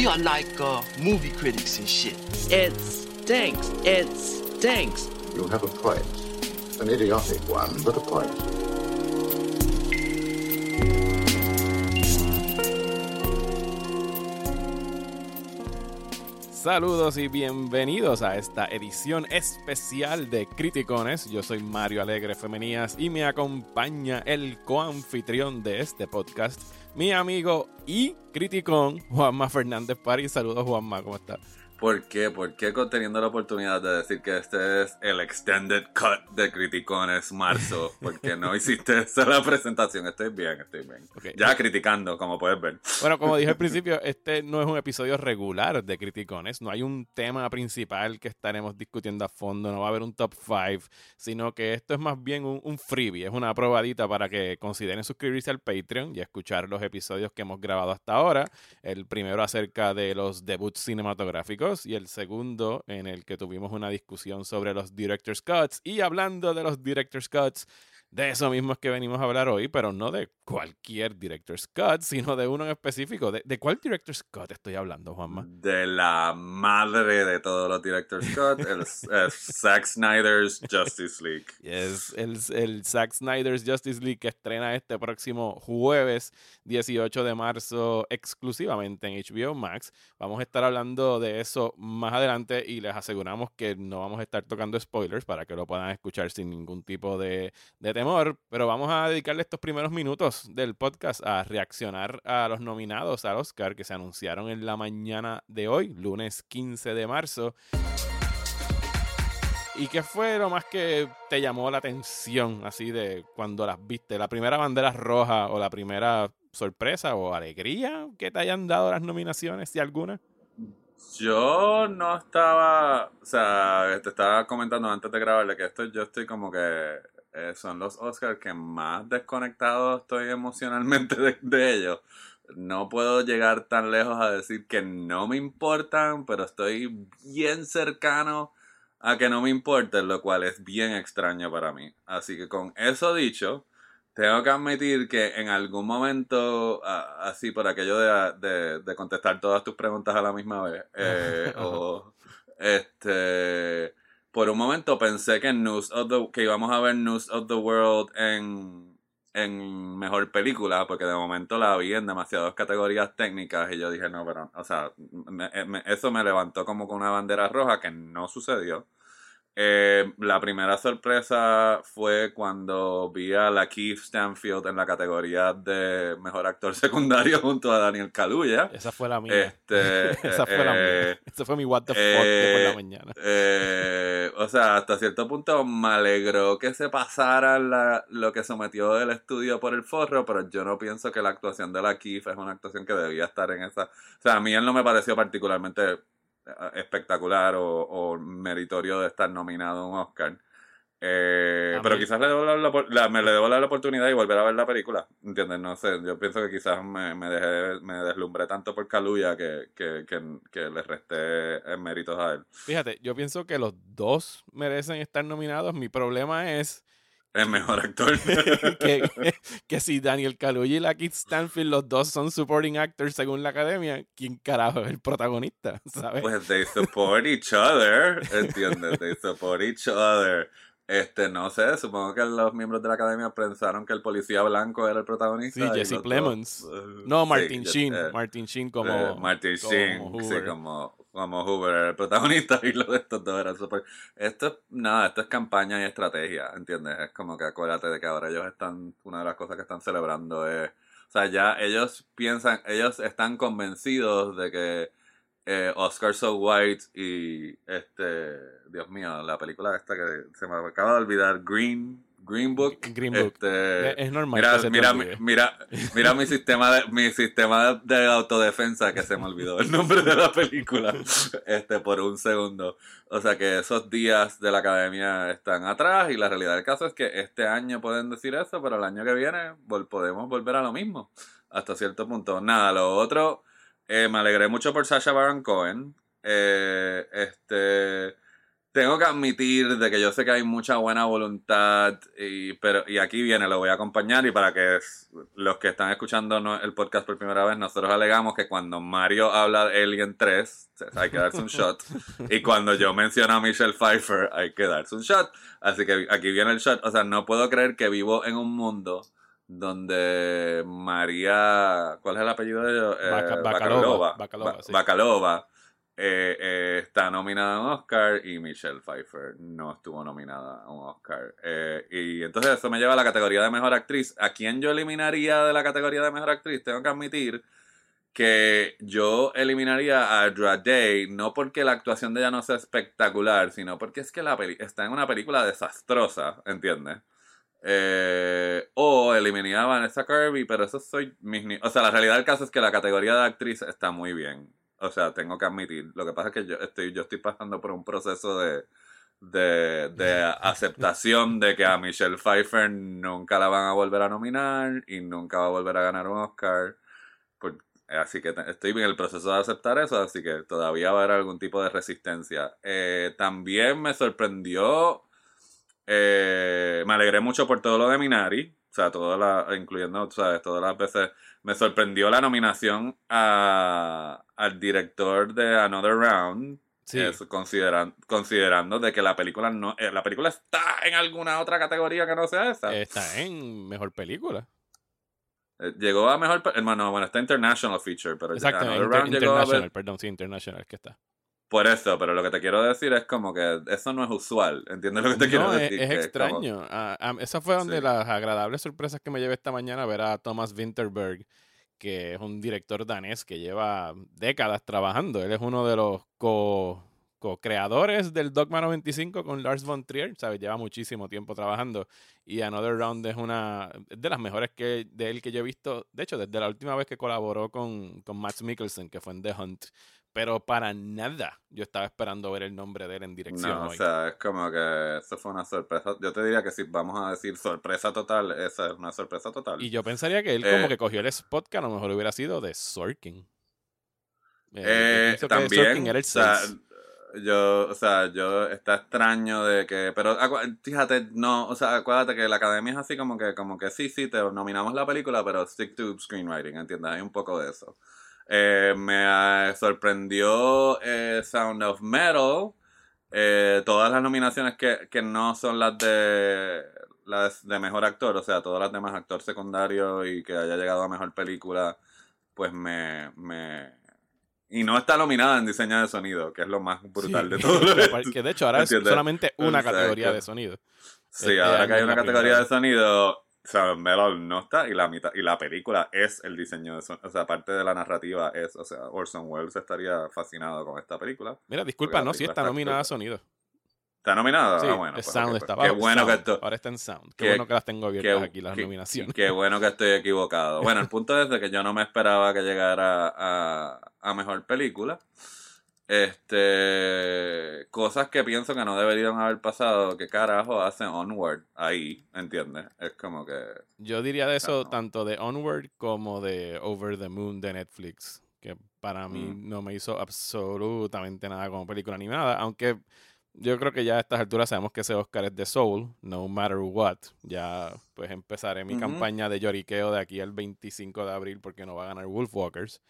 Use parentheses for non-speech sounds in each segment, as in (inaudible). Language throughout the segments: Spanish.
We are like uh, movie critics and shit. It stinks. It stinks. You have a point. An idiotic one, but a point. Saludos y bienvenidos a esta edición especial de Criticones. Yo soy Mario Alegre Femenías y me acompaña el coanfitrión de este podcast, mi amigo y criticón Juanma Fernández París. Saludos Juanma, ¿cómo estás? ¿Por qué? ¿Por qué teniendo la oportunidad de decir que este es el extended cut de Criticones marzo? Porque no (laughs) hiciste esa la presentación. Estoy bien, estoy bien. Ya criticando, como puedes ver. Bueno, como dije al (laughs) principio, este no es un episodio regular de Criticones. No hay un tema principal que estaremos discutiendo a fondo. No va a haber un top 5, sino que esto es más bien un, un freebie. Es una probadita para que consideren suscribirse al Patreon y escuchar los episodios que hemos grabado hasta ahora. El primero acerca de los debuts cinematográficos y el segundo en el que tuvimos una discusión sobre los Director's Cuts. Y hablando de los Director's Cuts, de eso mismo es que venimos a hablar hoy, pero no de cualquier Director's Cut, sino de uno en específico. ¿De, cuál Director's Cut estoy hablando, Juanma? De la madre de todos los Director's Cut, (laughs) el, Zack Snyder's Justice League. Es el, el Zack Snyder's Justice League que estrena este próximo jueves 18 de marzo exclusivamente en HBO Max. Vamos a estar hablando de eso más adelante y les aseguramos que no vamos a estar tocando spoilers para que lo puedan escuchar sin ningún tipo de, de pero vamos a dedicarle estos primeros minutos del podcast a reaccionar a los nominados al Oscar que se anunciaron en la mañana de hoy, lunes 15 de marzo. ¿Y qué fue lo más que te llamó la atención, así de cuando las viste? ¿La primera bandera roja o la primera sorpresa o alegría que te hayan dado las nominaciones, si alguna? Yo no estaba, o sea, te estaba comentando antes de grabarle que esto yo estoy como que eh, son los Oscars que más desconectado estoy emocionalmente de, ellos. No puedo llegar tan lejos a decir que no me importan, pero estoy bien cercano a que no me importen, lo cual es bien extraño para mí. Así que con eso dicho, tengo que admitir que en algún momento, así por aquello de, de, contestar todas tus preguntas a la misma vez, eh, (laughs) o este por un momento pensé que News of the, que íbamos a ver News of the World en, en mejor película, porque de momento la vi en demasiadas categorías técnicas y yo dije, no, pero, o sea, eso me levantó como con una bandera roja que no sucedió. Eh, la primera sorpresa fue cuando vi a la Keith Stanfield en la categoría de mejor actor (laughs) secundario junto a Daniel Kaluuya. Esa fue la mía. Este, (laughs) Esa fue la mía. Eh, (laughs) Esa fue mi what the fuck de por la eh, mañana. o sea, hasta cierto punto me alegró que se pasara la, lo que sometió el estudio por el forro, pero yo no pienso que la actuación de la Keith es una actuación que debía estar en esa. O sea, a mí él no me pareció particularmente espectacular o, meritorio de estar nominado a un Oscar. Eh, pero quizás le debo la, me le debo la oportunidad y volver a ver la película. ¿Entiendes? No sé. Yo pienso que quizás me, me, dejé, me deslumbré tanto por Kaluuya que, que, que, le resté méritos a él. Fíjate, yo pienso que los dos merecen estar nominados. Mi problema es el mejor actor. (laughs) (laughs) que, si Daniel Kaluuya y la Kit Stanfield, los dos son supporting actors según la academia, ¿quién carajo es el protagonista? (laughs) ¿sabes? Pues they support each other, ¿entiendes? They support each other. Este, no sé, supongo que los miembros de la academia pensaron que el policía blanco era el protagonista. Sí, Jesse Plemons. Uh, no, Martin Sheen. Eh, Martin Sheen como. Eh, Martin Sheen, sí, como, como Hoover era el protagonista (laughs) y lo de estos dos eran super. Esto es, nada, esto es campaña y estrategia, ¿entiendes? Es como que acuérdate de que ahora ellos están, una de las cosas que están celebrando es. O sea, ya ellos piensan, ellos están convencidos de que eh, Oscar So White y este, Dios mío, la película esta que se me acaba de olvidar, Green, Green Book. Green Book. Este, es normal. Mira, mira, mira, (laughs) mira, mi sistema de mi sistema de autodefensa que se me olvidó el nombre de la película. Este, por un segundo. O sea que esos días de la academia están atrás y la realidad del caso es que este año pueden decir eso, pero el año que viene podemos volver a lo mismo. Hasta cierto punto. Nada, lo otro eh, me alegré mucho por Sasha Baron Cohen. Eh, este. Tengo que admitir de que yo sé que hay mucha buena voluntad y pero y aquí viene lo voy a acompañar y para que los que están escuchando el podcast por primera vez nosotros alegamos que cuando Mario habla de Alien 3 se- hay que darse un (laughs) shot. Y cuando yo menciono a Michelle Pfeiffer hay que darse un shot. Así que aquí viene el shot. O sea no puedo creer que vivo en un mundo donde María ¿cuál es el apellido de ella? Eh, Baca- Bacalova, Bacalova Bacalova, Ba- sí. Bacalova eh, eh, está nominada a un Oscar y Michelle Pfeiffer no estuvo nominada a un Oscar. Eh, y entonces eso me lleva a la categoría de mejor actriz. ¿A quién yo eliminaría de la categoría de mejor actriz? Tengo que admitir que yo eliminaría a Adra Day, no porque la actuación de ella no sea espectacular, sino porque es que la peli está en una película desastrosa, ¿entiendes? Eh, o eliminaría a Vanessa Kirby, pero eso soy mis O sea, la realidad del caso es que la categoría de actriz está muy bien. O sea, tengo que admitir. Lo que pasa es que yo estoy, yo estoy pasando por un proceso de, de, de (laughs) aceptación de que a Michelle Pfeiffer nunca la van a volver a nominar y nunca va a volver a ganar un Oscar. Por- así que estoy en el proceso de aceptar eso, así que todavía va a haber algún tipo de resistencia. Eh, también me sorprendió, eh, me alegré mucho por todo lo de Minari, o sea, toda la, incluyendo, ¿sabes? Todas las veces, me sorprendió la nominación a, al director de Another Round, Sí. consideran, considerando de que la película no, eh, la película está en alguna otra categoría que no sea esa. Está en mejor película. Eh, Llegó a mejor, hermano, bueno, está International Feature, pero Exacto, Another inter- Round llegó a ver- perdón, sí, international que está. Por eso, pero lo que te quiero decir es como que eso no es usual, ¿entiendes lo que te quiero es, decir? es como- extraño. Ah, ah, esa fue donde Sí. las agradables sorpresas que me llevé esta mañana ver a Thomas Winterberg, que es un director danés que lleva décadas trabajando. Él es uno de los co- co-creadores del Dogma 95 con Lars von Trier, ¿sabes? Lleva muchísimo tiempo trabajando y Another Round es una es de las mejores que de él que yo he visto, de hecho, desde la última vez que colaboró con, con Max Mikkelsen, que fue en The Hunt, pero para nada yo estaba esperando ver el nombre de él en dirección No, o hoy. sea, es como que eso fue una sorpresa. Yo te diría que si vamos a decir sorpresa total, esa es una sorpresa total. Y yo pensaría que él como Eh, que cogió el spot que a lo mejor hubiera sido de Sorkin. Eh, Eh, que también, Sorkin era el o sea, 6. Yo, o sea, yo, está extraño de que, pero fíjate, no, o sea, acuérdate que la academia es así como que, como que sí, sí, te nominamos la película, pero stick to screenwriting, ¿entiendes? Hay un poco de eso. Eh, me ah, sorprendió eh, Sound of Metal, eh, todas las nominaciones que, que no son las de las de mejor actor, o sea, todas las demás actor secundario y que haya llegado a mejor película, pues me, me y no está nominada en diseño de sonido, que es lo más brutal Sí. de todo. (laughs) Que- que de hecho ahora es solamente una categoría de sonido. Sí, Este ahora que hay una categoría primera de sonido, Sound Metal no está y la mitad y la película es el diseño de sonido, o sea, parte de la narrativa es, o sea, Orson Welles estaría fascinado con esta película. Mira, disculpa, no, película está está nominada a sonido. ¿Está nominada? Sí, ah, bueno. es pues, Sound ok, está pues. Qué bueno Sound. que esto, Ahora está en Sound. Qué, qué- bueno que las tengo abiertas qué- aquí, las qué- nominaciones. Qué bueno que estoy equivocado. (laughs) Bueno, el punto es de que yo no me esperaba que llegara a, a mejor película. Este. Cosas que pienso que no deberían haber pasado. ¿Qué carajo hacen Onward ahí? ¿Entiendes? Es como que. Yo diría de eso no. tanto de Onward como de Over the Moon de Netflix, que para mí Mm. no me hizo absolutamente nada como película animada, aunque yo creo que ya a estas alturas sabemos que ese Oscar es de Soul, no matter what. Ya pues empezaré mi campaña de lloriqueo de aquí al 25 de abril porque no va a ganar Wolfwalkers.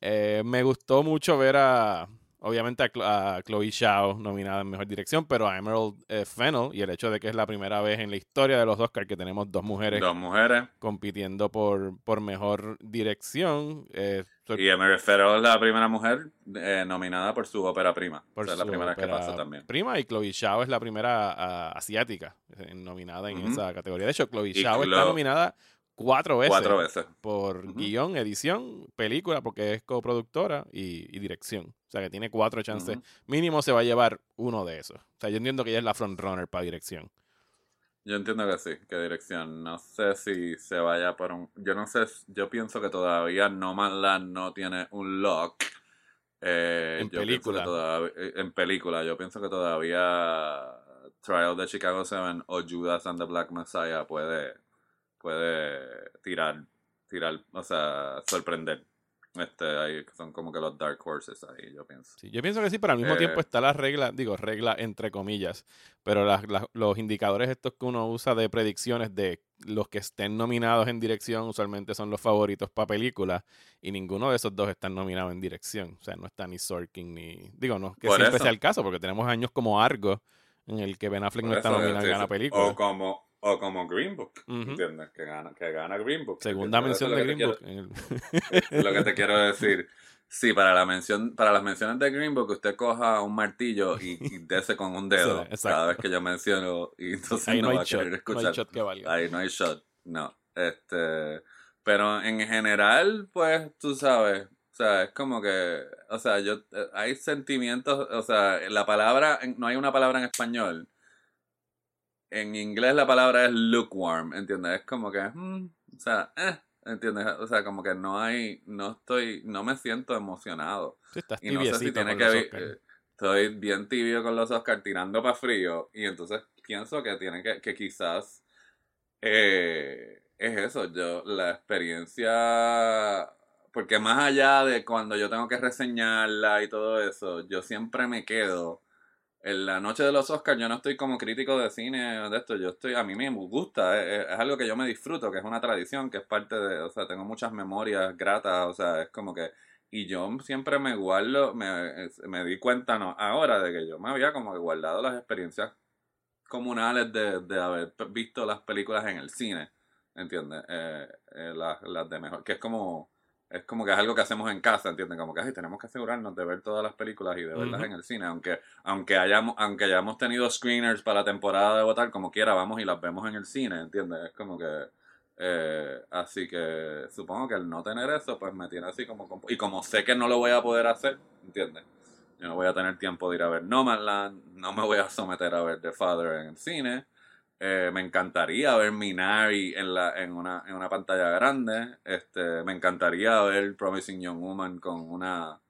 Eh, me gustó mucho ver a, obviamente, a Chloe Zhao nominada en Mejor Dirección, pero a Emerald eh, Fennell y el hecho de que es la primera vez en la historia de los Oscars que tenemos dos mujeres Dos mujeres. compitiendo por, por Mejor Dirección. eh, Y Emery Farrell es la primera mujer eh, nominada por su ópera prima. por o sea, es la primera que pasa también. Prima y Chloe Zhao es la primera ah, asiática eh, nominada en esa categoría. De hecho, Chloe Zhao está nominada cuatro veces. Cuatro veces. por Ujú. guion, edición, película, porque es coproductora y, y dirección. O sea que tiene cuatro chances. Mínimo se va a llevar uno de esos. O sea, yo entiendo que ella es la frontrunner para dirección. Yo entiendo que sí, que dirección. No sé si se vaya por un. Yo no sé, yo pienso que todavía No Man Land no tiene un lock. Eh, En yo película. todav- eh, en película. Yo pienso que todavía Trial de Chicago 7 o Judas and the Black Messiah puede, puede tirar, tirar, o sea, sorprender. Este, ahí son como que los dark horses ahí, yo pienso. Sí, yo pienso que sí, pero al mismo Eh, tiempo está la regla, digo, regla entre comillas, pero las- las- los indicadores estos que uno usa de predicciones de los que estén nominados en dirección usualmente son los favoritos para películas y ninguno de esos dos están nominados en dirección. O sea, no está ni Sorkin ni... Digo, no, que siempre eso. sea el caso, porque tenemos años como Argo en el que Ben Affleck no está nominado en sí. película. O como, o como Green Book. ¿entiendes? Que gana, que gana Green Book. Segunda mención de Green Book. (laughs) lo que te quiero decir. Sí, para la mención, para las menciones de Green Book, usted coja un martillo y, y dese con un dedo (laughs) Sí, cada vez que yo menciono y entonces Ahí no, no va hay a querer shot, no escuchar. hay shot que valga. Ahí no hay shot, no. Este, pero en general, pues, tú sabes, o sea, es como que, o sea, yo, eh, hay sentimientos, o sea, la palabra, no hay una palabra en español. En inglés la palabra es lukewarm, ¿entiendes? Es como que, mm, o sea, eh, ¿entiendes? O sea, como que no hay, no estoy, no me siento emocionado. Sí, estás Y no sé si tiene que ver. Eh, Estoy bien tibio con los Oscars tirando para frío. Y entonces pienso que tiene que, que quizás eh, es eso. Yo, la experiencia. Porque más allá de cuando yo tengo que reseñarla y todo eso, yo siempre me quedo. En la noche de los Oscars yo no estoy como crítico de cine de esto, yo estoy, a mí me gusta, es, es algo que yo me disfruto, que es una tradición, que es parte de, o sea, tengo muchas memorias gratas, o sea, es como que y yo siempre me guardo, me, me di cuenta no, ahora de que yo me había como que guardado las experiencias comunales de, de haber visto las películas en el cine, ¿entiendes? Eh, eh, las, las de mejor, que es como, es como que es algo que hacemos en casa, ¿entiendes? Como que ay, tenemos que asegurarnos de ver todas las películas y de verlas en el cine, aunque, aunque hayamos, aunque hayamos tenido screeners para la temporada de votar, como quiera, vamos y las vemos en el cine, ¿entiendes? Es como que eh, así que supongo que el no tener eso, pues me tiene así como... Y como sé que no lo voy a poder hacer, ¿entiendes? Yo no voy a tener tiempo de ir a ver Nomadland, no me voy a someter a ver The Father en el cine. Eh, me encantaría ver Minari en, la, en, una, en una pantalla grande. Este, me encantaría ver Promising Young Woman con una,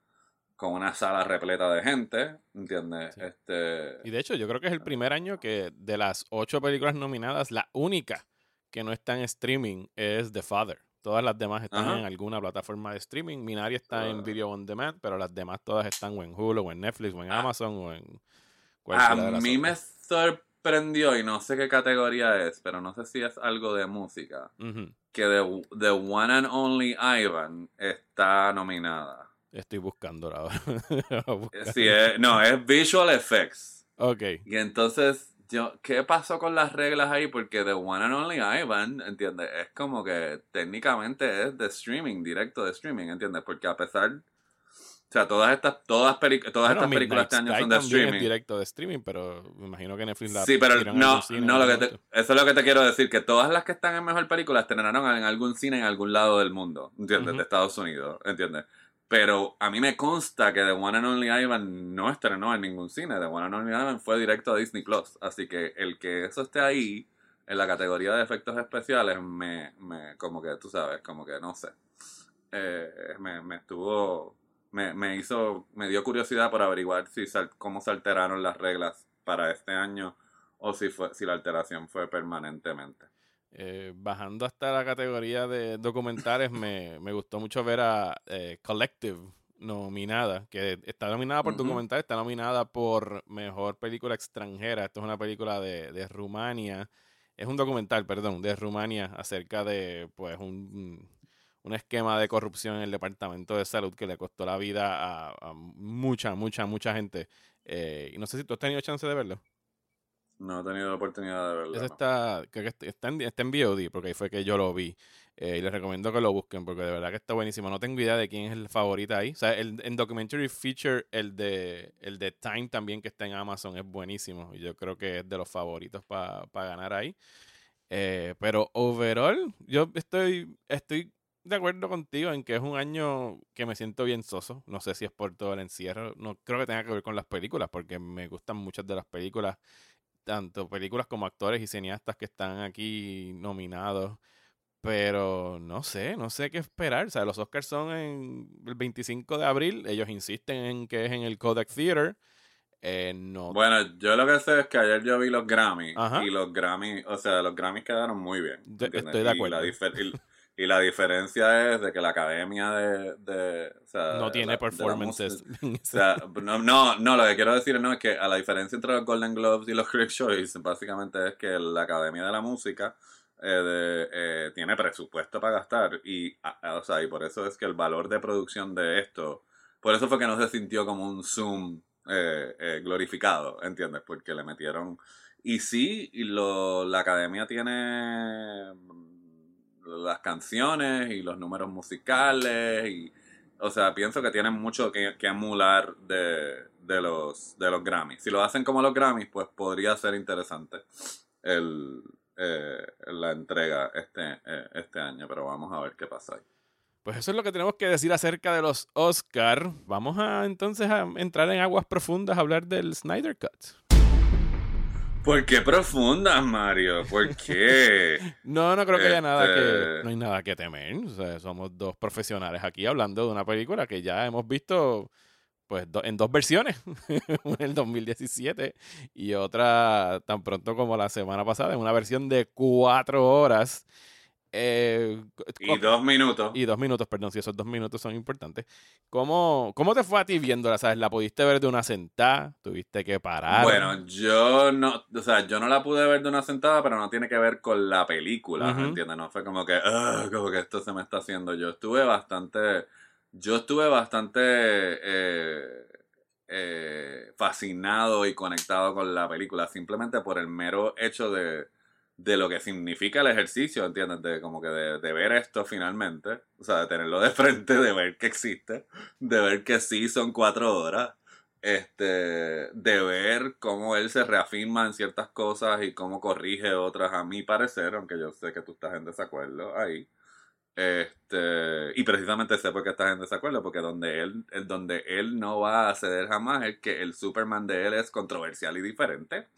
con una sala repleta de gente, ¿entiendes? Sí. Este, Y de hecho, yo creo que es el primer año que de las ocho películas nominadas, la única que no está en streaming es The Father. Todas las demás están Ajá. en alguna plataforma de streaming. Minari está en. Video On Demand, pero las demás todas están o en Hulu, o en Netflix, o en Ah. Amazon, o en A cualquiera de las mí me otras. Sorprendió, y no sé qué categoría es, pero no sé si es algo de música, que The, The One and Only Ivan está nominada. Estoy buscando ahora. (laughs) Sí, es- no, es Visual Effects. ok. Y entonces, yo, ¿qué pasó con las reglas ahí? Porque The One and Only Ivan, ¿entiendes? Es como que técnicamente es de streaming, directo de streaming, ¿entiendes? Porque a pesar... O sea, todas estas, todas todas Bueno, estas películas este año son de streaming. es directo de streaming, pero me imagino que Netflix la Sí, pero no, cine no lo que te, eso es lo que te quiero decir, que todas las que están en mejor película estrenaron en algún cine en algún lado del mundo, ¿entiendes? De Estados Unidos, ¿entiendes? Pero a mí me consta que The One and Only Ivan no estrenó en ningún cine, The One and Only Ivan fue directo a Disney Plus, así que el que eso esté ahí en la categoría de efectos especiales me, me como que tú sabes, como que no sé, Eh, me, me estuvo me, me hizo, me dio curiosidad por averiguar si sal- cómo se alteraron las reglas para este año o si fue, si la alteración fue permanentemente. Eh, bajando hasta la categoría de documentales, me, me gustó mucho ver a eh, Collective nominada, que está nominada por documental, está nominada por mejor película extranjera. Esto es una película de, de Rumania, es un documental, perdón, de Rumania acerca de pues un, un esquema de corrupción en el departamento de salud que le costó la vida a, a mucha, mucha, mucha gente. Eh, y no sé si tú has tenido chance de verlo. No he tenido la oportunidad de verlo. Ese está, creo que está- en, está en VOD, porque ahí fue que yo lo vi. Eh, y les recomiendo que lo busquen, porque de verdad que está buenísimo. No tengo idea de quién es el favorito ahí. O sea, el, en Documentary Feature, el de, el de Time también, que está en Amazon, es buenísimo. Y yo creo que es de los favoritos para ganar ahí. Eh, pero overall, yo estoy, estoy de acuerdo contigo en que es un año que me siento bien soso. No sé si es por todo el encierro. No creo que tenga que ver con las películas, porque me gustan muchas de las películas tanto películas como actores y cineastas que están aquí nominados. Pero no sé, no sé qué esperar. O sea, los Oscars son en el 25 de abril. Ellos insisten en que es en el Kodak Theater. Eh, no. Bueno, yo lo que sé es que ayer yo vi los Grammy Ajá. y los Grammy, o sea, los Grammys quedaron muy bien. Estoy de Y acuerdo. la difer- Y, la diferencia es de que la academia de. de o sea, no tiene la- de la performances. (laughs) o sea, no, no, no, lo que quiero decir no es que a la diferencia entre los Golden Globes y los Critics' Choice, básicamente es que la Academia de la Música eh, de- eh, tiene presupuesto para gastar y, a- a- o sea, y por eso es que el valor de producción de esto, por eso fue que no se sintió como un Zoom eh, eh, glorificado, ¿entiendes? Porque le metieron... Y sí, y lo, la Academia tiene las canciones y los números musicales y o sea, pienso que tienen mucho que, que emular de, de los, de los Grammys. Si lo hacen como los Grammys, pues podría ser interesante el, eh, la entrega este, eh, este año, pero vamos a ver qué pasa ahí. Pues eso es lo que tenemos que decir acerca de los Oscar. Vamos a entonces a entrar en aguas profundas a hablar del Snyder Cut. ¿Por qué profundas, Mario? ¿Por qué? (laughs) No, no creo que haya nada que. Este- No hay nada que temer. O sea, somos dos profesionales aquí hablando de una película que ya hemos visto pues do- en dos versiones. (laughs) una en el 2017 y otra tan pronto como la semana pasada, en una versión de cuatro horas. Eh, Y dos minutos. y dos minutos, perdón, si esos dos minutos son importantes. ¿Cómo, cómo te fue a ti viéndola? ¿Sabes? ¿La pudiste ver de una sentada? ¿Tuviste que parar? Bueno, yo no, o sea, yo no la pude ver de una sentada, pero no tiene que ver con la película, Ujú. ¿entiendes? No fue como que, "Ah, como que esto se me está haciendo. Yo estuve bastante, yo estuve bastante eh, eh, fascinado y conectado con la película, simplemente por el mero hecho de, de lo que significa el ejercicio, ¿entiendes? De como que de, de ver esto finalmente, o sea, de tenerlo de (laughs) frente, de ver que existe, de ver que sí son cuatro horas este, de ver cómo él se reafirma en ciertas cosas y cómo corrige otras, a mi parecer, aunque yo sé que tú estás en desacuerdo ahí. Este, y precisamente sé por qué estás en desacuerdo, porque donde él, donde él no va a ceder jamás es que el Superman de él es controversial y diferente.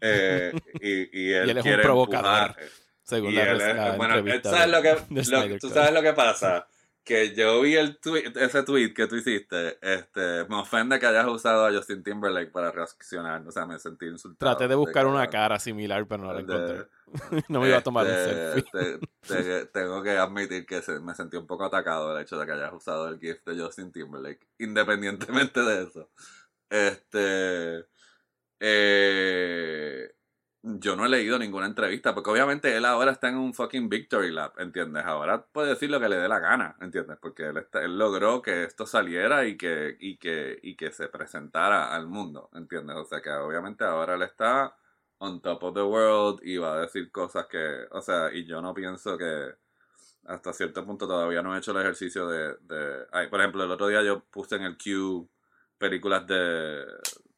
Eh, y, (laughs) y él él es un quiere provocador, empujar- según y la, él es- bueno, ¿sabes lo que, lo- tú sabes lo que pasa? Que yo vi el tweet, ese tweet que tú hiciste, este, me ofende que hayas usado a Justin Timberlake para reaccionar, o sea, me sentí insultado. Traté de buscar una cara similar, pero no la de- encontré. (laughs) no me iba a tomar un este, selfie. te- te- tengo que admitir que se- me sentí un poco atacado el hecho de que hayas usado el GIF de Justin Timberlake, independientemente de eso. Este. eh, yo no he leído ninguna entrevista, porque obviamente él ahora está en un fucking victory lap, ¿entiendes? Ahora puede decir lo que le dé la gana, ¿entiendes? Porque él, está- él logró que esto saliera y que, y, que, y que se presentara al mundo, ¿entiendes? O sea que obviamente ahora él está on top of the world y va a decir cosas que, o sea, y yo no pienso que hasta cierto punto todavía no he hecho el ejercicio de, de ay, por ejemplo, el otro día yo puse en el queue películas de,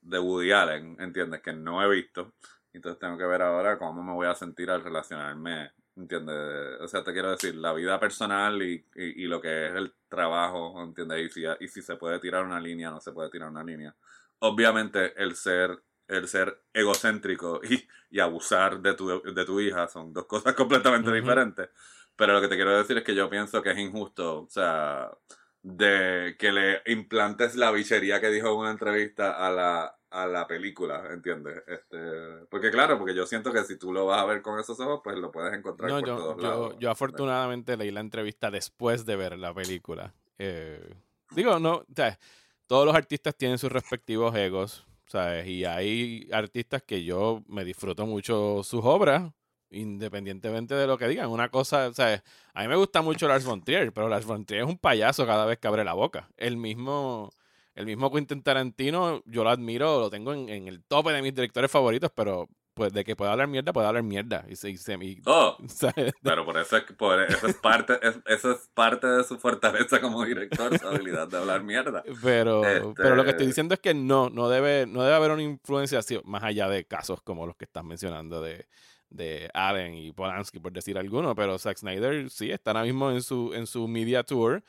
de Woody Allen, ¿entiendes? Que no he visto. Entonces tengo que ver ahora cómo me voy a sentir al relacionarme, ¿entiendes? O sea, te quiero decir, la vida personal y, y, y lo que es el trabajo, ¿entiendes? Y si, y si se puede tirar una línea, no se puede tirar una línea. Obviamente el ser, el ser egocéntrico y, y abusar de tu, de tu hija son dos cosas completamente diferentes. Pero lo que te quiero decir es que yo pienso que es injusto, o sea, de que le implantes la bichería que dijo en una entrevista a la, a la película, ¿entiendes? Este, porque claro, porque yo siento que si tú lo vas a ver con esos ojos, pues lo puedes encontrar No, por yo, todos yo, lados. yo afortunadamente leí la entrevista después de ver la película. Eh, digo, no, o sea, todos los artistas tienen sus respectivos egos, ¿sabes? Y hay artistas que yo me disfruto mucho sus obras, independientemente de lo que digan. Una cosa, ¿sabes? A mí me gusta mucho Lars von Trier, pero Lars von Trier es un payaso cada vez que abre la boca. El mismo... El mismo Quentin Tarantino, yo lo admiro, lo tengo en, en el tope de mis directores favoritos, pero pues de que pueda hablar mierda, puede hablar mierda. Y, se- y se- y- Oh, (laughs) pero por eso es, que- por eso es parte, es- eso es parte de su fortaleza como director, su habilidad de hablar mierda. Pero, Este- pero lo que estoy diciendo es que no, no debe, no debe haber una influencia así, más allá de casos como los que estás mencionando de, de Allen y Polanski, por decir alguno. Pero Zack Snyder sí está ahora mismo en su, en su media tour.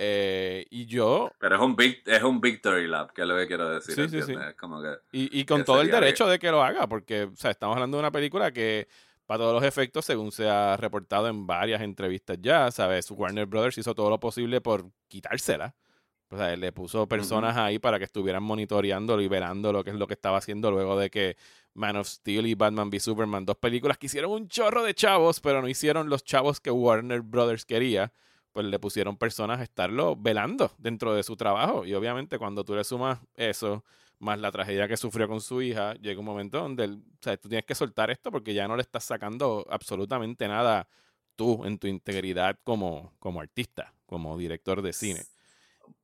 Eh, y yo, Pero es un, es un victory lap, que es lo que quiero decir, Sí, sí, sí. Es como que... y, y con todo el derecho de que lo haga, porque o sea, estamos hablando de una película que, para todos los efectos, según se ha reportado en varias entrevistas ya, ¿sabes? Warner Brothers hizo todo lo posible por quitársela. O sea, él le puso personas ahí para que estuvieran monitoreando y verando lo que es lo que estaba haciendo luego de que Man of Steel y Batman v Superman, dos películas que hicieron un chorro de chavos, pero no hicieron los chavos que Warner Brothers quería, pues le pusieron personas a estarlo velando dentro de su trabajo. Y obviamente cuando tú le sumas eso, más la tragedia que sufrió con su hija, llega un momento donde o sea, tú tienes que soltar esto porque ya no le estás sacando absolutamente nada tú en tu integridad como, como artista, como director de cine.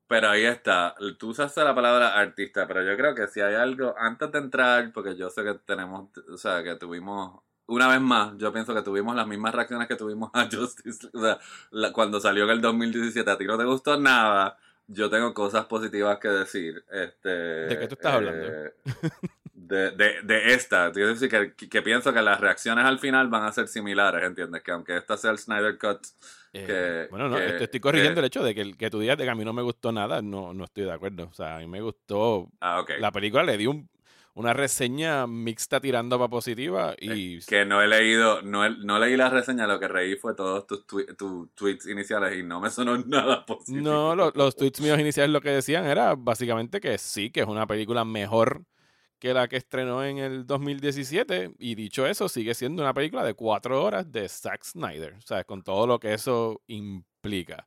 Pero ahí está, tú usaste la palabra artista, pero yo creo que si hay algo, antes de entrar, porque yo sé que tenemos, o sea, que tuvimos, una vez más, yo pienso que tuvimos las mismas reacciones que tuvimos a (laughs) Justice, o sea, cuando salió en el 2017, a ti no te gustó nada, yo tengo cosas positivas que decir. Este, ¿De qué tú estás hablando? Eh, de, de, de, esta. Quiero decir que, que, pienso que las reacciones al final van a ser similares, ¿entiendes? Que aunque esta sea el Snyder Cut eh, bueno, no, estoy corrigiendo el hecho de que, que tú digas de que a mí no me gustó nada, no, no estoy de acuerdo. O sea, a mí me gustó. Ah, La película le dio una reseña mixta tirando para positiva y... que no he leído, no, no leí la reseña, lo que reí fue todos tus, tweets iniciales y no me sonó (laughs) nada positivo. No, los tweets míos iniciales lo que decían era básicamente que sí, que es una película mejor que la que estrenó en el 2017. Y dicho eso, sigue siendo una película de cuatro horas de Zack Snyder. O sea, con todo lo que eso implica.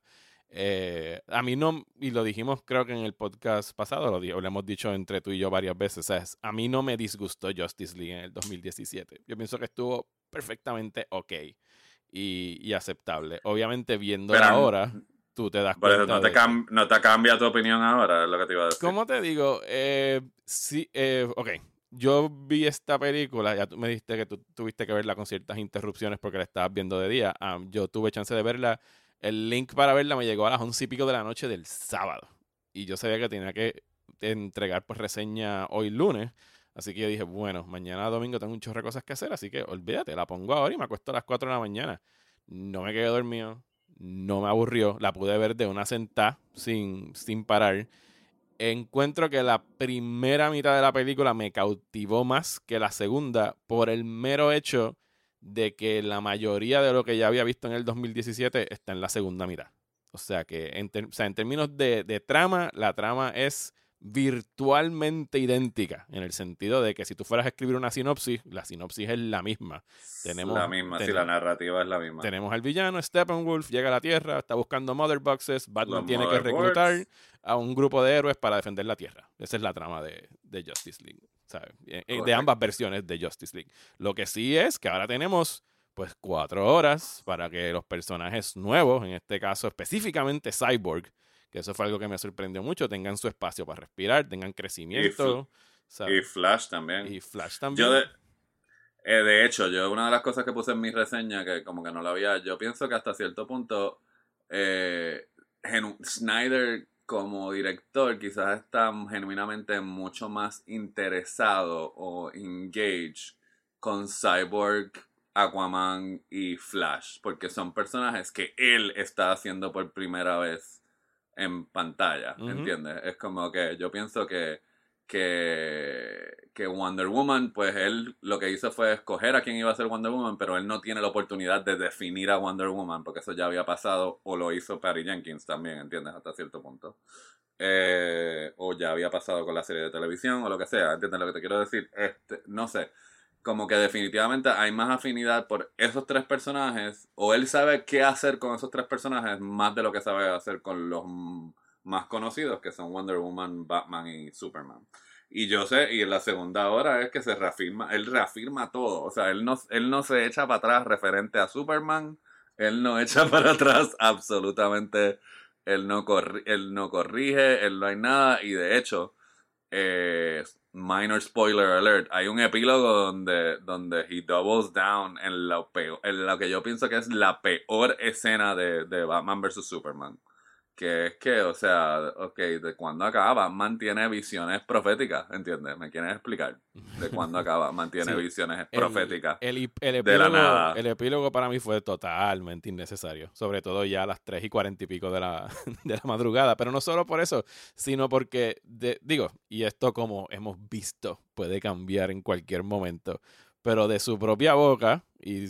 Eh, a mí no, y lo dijimos creo que en el podcast pasado, lo, lo, hemos dicho entre tú y yo varias veces, o a mí no me disgustó Justice League en el 2017. Yo pienso que estuvo perfectamente ok y, y aceptable. Obviamente viendo ahora tú te das cuenta. no, te no te cambia tu opinión ahora, es lo que te iba a decir. ¿Cómo te digo? Eh, sí, eh, ok. Yo vi esta película, ya tú me dijiste que tú tuviste que verla con ciertas interrupciones porque la estabas viendo de día. Yo tuve chance de verla. El link para verla me llegó a las once y pico de la noche del sábado. Y yo sabía que tenía que entregar pues reseña hoy lunes. Así que yo dije, bueno, mañana domingo tengo un chorro de cosas que hacer, así que olvídate, la pongo ahora y me acuesto a las 4 de la mañana. No me quedé dormido, no me aburrió, la pude ver de una sentada sin, sin parar. Encuentro que la primera mitad de la película me cautivó más que la segunda por el mero hecho de que la mayoría de lo que ya había visto en el 2017 está en la segunda mitad. O sea que en, en términos de, de trama, la trama es virtualmente idéntica, en el sentido de que si tú fueras a escribir una sinopsis, la sinopsis es la misma. Tenemos, la misma, si la narrativa es la misma. Tenemos al villano, Steppenwolf, llega a la Tierra, está buscando Mother Boxes, Batman tiene que reclutar a un grupo de héroes para defender la Tierra. Esa es la trama de, de Justice League, eh, eh, De ambas versiones de Justice League. Lo que sí es que ahora tenemos pues cuatro horas para que los personajes nuevos, en este caso específicamente Cyborg, que eso fue algo que me sorprendió mucho, tengan su espacio para respirar, tengan crecimiento. Y, Flash también. Y Flash también. Yo de, eh, de hecho, yo una de las cosas que puse en mi reseña, que como que no lo había, yo pienso que hasta cierto punto eh, Snyder como director quizás está genuinamente mucho más interesado o engaged con Cyborg, Aquaman y Flash, porque son personajes que él está haciendo por primera vez en pantalla, ¿entiendes? Es como que yo pienso que, que, que Wonder Woman, pues él lo que hizo fue escoger a quién iba a ser Wonder Woman, pero él no tiene la oportunidad de definir a Wonder Woman, porque eso ya había pasado, o lo hizo Patty Jenkins también, ¿entiendes? Hasta cierto punto. Eh, o ya había pasado con la serie de televisión, o lo que sea, ¿entiendes lo que te quiero decir? Este, no sé como que definitivamente hay más afinidad por esos tres personajes, o él sabe qué hacer con esos tres personajes más de lo que sabe hacer con los más conocidos, que son Wonder Woman, Batman y Superman. Y yo sé, y en la segunda hora es que se reafirma, él reafirma todo, o sea, él no, él no se echa para atrás referente a Superman, él no echa (laughs) para atrás absolutamente, él no, él no corrige, él no hay nada, y de hecho, eh, minor spoiler alert, hay un epílogo donde, donde he doubles down en lo, peor, en lo que yo pienso que es la peor escena de, de Batman vs. Superman que es que, o sea, ok, de cuando acaba, mantiene visiones proféticas, ¿entiendes? ¿Me quieres explicar? De cuando acaba, mantiene (laughs) visiones proféticas. El, epílogo, de la nada. El epílogo para mí fue totalmente innecesario, sobre todo ya a las 3 y 40 y pico de la, (laughs) de la madrugada, pero no solo por eso, sino porque, digo, y esto como hemos visto, puede cambiar en cualquier momento, pero de su propia boca, y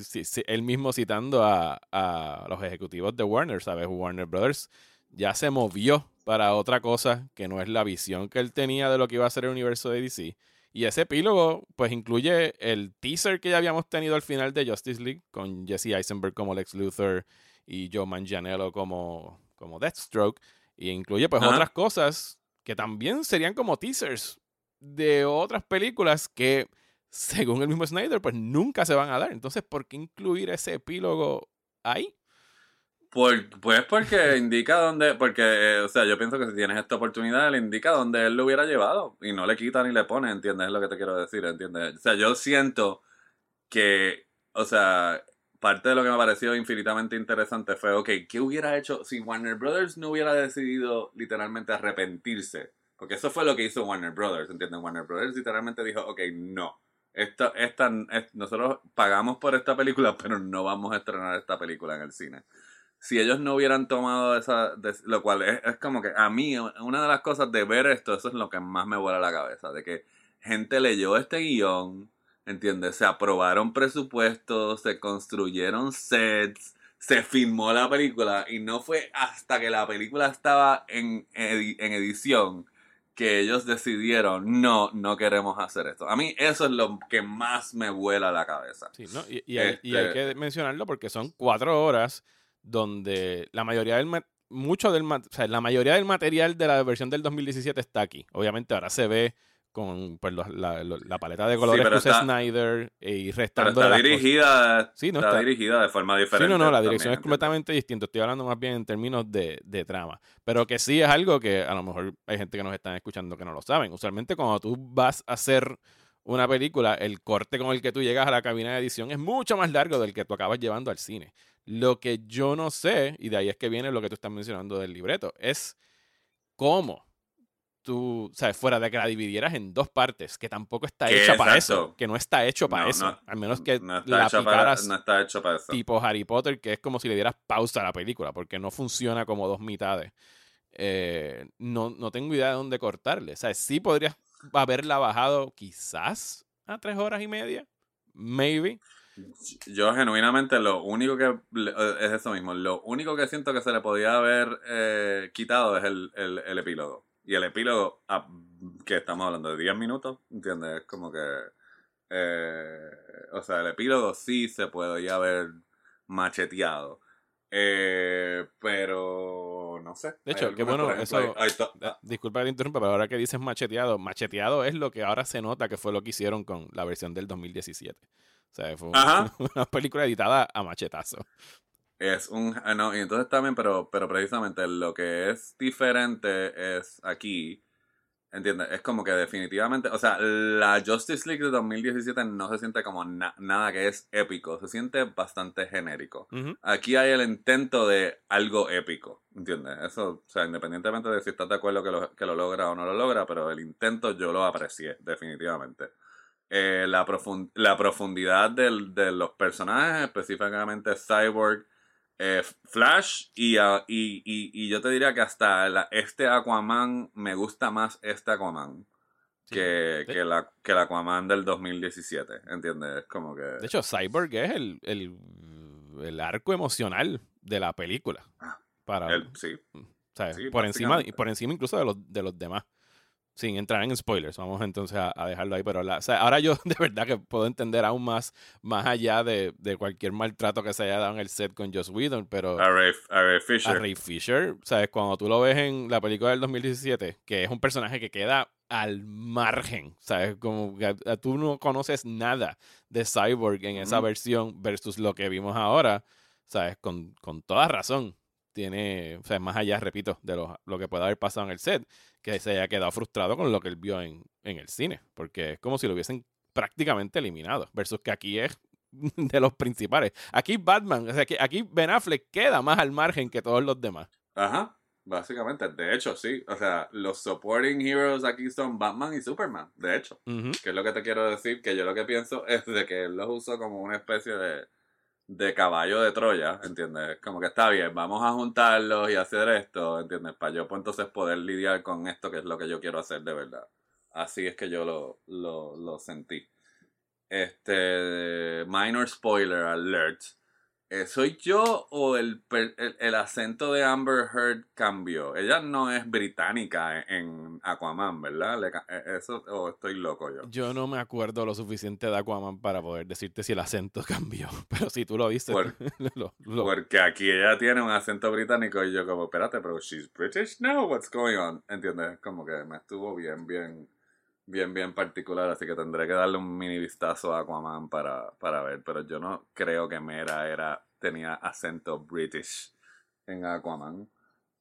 él mismo citando a, a los ejecutivos de Warner, ¿sabes? Warner Brothers ya se movió para otra cosa que no es la visión que él tenía de lo que iba a ser el universo de DC. Y ese epílogo, pues incluye el teaser que ya habíamos tenido al final de Justice League, con Jesse Eisenberg como Lex Luthor y Joe Manganiello como, como Deathstroke. Y incluye pues otras cosas que también serían como teasers de otras películas que, según el mismo Snyder, pues nunca se van a dar. Entonces, ¿por qué incluir ese epílogo ahí? Por- pues porque (laughs) indica dónde, porque, eh, o sea, yo pienso que si tienes esta oportunidad, le indica dónde él lo hubiera llevado y no le quita ni le pone, ¿entiendes? Es lo que te quiero decir, ¿entiendes? O sea, yo siento que, o sea, parte de lo que me pareció infinitamente interesante fue, ok, ¿qué hubiera hecho si Warner Brothers no hubiera decidido literalmente arrepentirse? Porque eso fue lo que hizo Warner Brothers, ¿entiendes? Warner Brothers literalmente dijo, ok, no. Esta, esta, es- nosotros pagamos por esta película, (laughs) pero no vamos a estrenar esta película en el cine si ellos no hubieran tomado esa, de- lo cual es, es como que a mí, una de las cosas de ver esto, eso es lo que más me vuela la cabeza, de que gente leyó este guion, ¿entiendes? Se aprobaron presupuestos, se construyeron sets, se filmó la película y no fue hasta que la película estaba en, edi- en edición que ellos decidieron, no, no queremos hacer esto. A mí eso es lo que más me vuela la cabeza. Sí, ¿no? y, y hay, y hay Este- que mencionarlo porque son cuatro horas donde la mayoría del mucho del o sea, la mayoría del material de la versión del 2017 está aquí. Obviamente ahora se ve con pues, la, la paleta de colores pero que usa está- Snyder eh, y Pero restando está las cosas. dirigida, Sí, no, está, está- dirigida de forma Sí, diferente. no, no, la también, dirección es completamente distinta. Estoy hablando más bien en términos de, de trama. Pero que sí es algo que a lo mejor hay gente que nos están escuchando que no lo saben. Usualmente cuando tú vas a hacer una película, el corte con el que tú llegas a la cabina de edición es mucho más largo del que tú acabas llevando al cine. Lo que yo no sé, y de ahí es que viene lo que tú estás mencionando del libreto, es cómo tú, o sea, fuera de que la dividieras en dos partes, que tampoco está hecha para eso, que no está hecho para No, eso, no, al menos que no está, la hecho para, no está hecho para eso. tipo Harry Potter, que es como si le dieras pausa a la película, porque no funciona como dos mitades. Eh, no, no tengo idea de dónde cortarle. O sea, sí podrías haberla bajado quizás a tres horas y media. Maybe. Yo genuinamente lo único que le- es eso mismo, lo único que siento que se le podía haber eh, quitado es el, el, el epílogo. Y el epílogo, ah, que estamos hablando de 10 minutos, ¿entiendes? Es como que... eh, o sea, el epílogo sí se podía haber macheteado. Eh, pero no sé. De hecho, qué algunas, bueno, eso- Ah, Disculpa que te interrumpa, pero ahora que dices macheteado, macheteado es lo que ahora se nota que fue lo que hicieron con la versión del 2017. O sea, fue Ajá. (laughs) una película editada a machetazo. Es un. ah, No, y entonces también, pero, pero precisamente lo que es diferente es aquí. ¿Entiendes? Es como que definitivamente. O sea, la Justice League de 2017 no se siente como na- nada que es épico. Se siente bastante genérico. Aquí hay el intento de algo épico. ¿Entiendes? Eso, o sea, independientemente de si estás de acuerdo que lo, que lo logra o no lo logra, pero el intento yo lo aprecié, definitivamente. Eh, la, profun- la profundidad del- de los personajes, específicamente Cyborg, eh, Flash, y, ah, y, y, y yo te diría que hasta la- este Aquaman, me gusta más este Aquaman Sí. que, que, la, que el Aquaman del 2017, ¿entiendes? Es como que... De hecho, Cyborg es el, el, el arco emocional de la película. Para, el- sí, sí, por, encima, por encima incluso de los, de los demás. Sin entrar en spoilers, vamos entonces a, a dejarlo ahí. Pero la, o sea, ahora yo (laughs) de verdad que puedo entender aún más, más allá de, de cualquier maltrato que se haya dado en el set con Joss Whedon, pero a Ray, a Ray Fisher. a Ray Fisher, ¿sabes? Cuando tú lo ves en la película del 2017, que es un personaje que queda al margen, ¿sabes? Como que tú no conoces nada de Cyborg en esa versión versus lo que vimos ahora, ¿sabes? Con, con toda razón. Tiene, o sea, más allá, repito, de lo, lo que puede haber pasado en el set, que se haya quedado frustrado con lo que él vio en, en el cine, porque es como si lo hubiesen prácticamente eliminado, versus que aquí es (laughs) de los principales. Aquí Batman, o sea, que aquí Ben Affleck queda más al margen que todos los demás. Ajá, básicamente. De hecho, sí. O sea, los supporting heroes aquí son Batman y Superman, de hecho. Ujú. Que es lo que te quiero decir, que yo lo que pienso es de que él los usó como una especie de, de caballo de Troya, ¿entiendes? Como que está bien, vamos a juntarlos y hacer esto, ¿entiendes? Para yo pues, entonces poder lidiar con esto, que es lo que yo quiero hacer de verdad. Así es que yo lo, lo, lo sentí. Este, minor spoiler alert. Eh, ¿soy yo o el, el, el acento de Amber Heard cambió? Ella no es británica en, Aquaman, ¿verdad? Le eh, eso, o estoy loco yo. Yo no me acuerdo lo suficiente de Aquaman para poder decirte si el acento (laughs) cambió. Pero si tú lo dices, Por- (laughs) lo- lo- Porque aquí ella tiene un acento británico y yo como, espérate, pero she's British now, what's going on? ¿Entiendes? Como que me estuvo bien, bien, bien, bien particular, así que tendré que darle un mini vistazo a Aquaman para, para ver, pero yo no creo que Mera era, tenía acento British en Aquaman.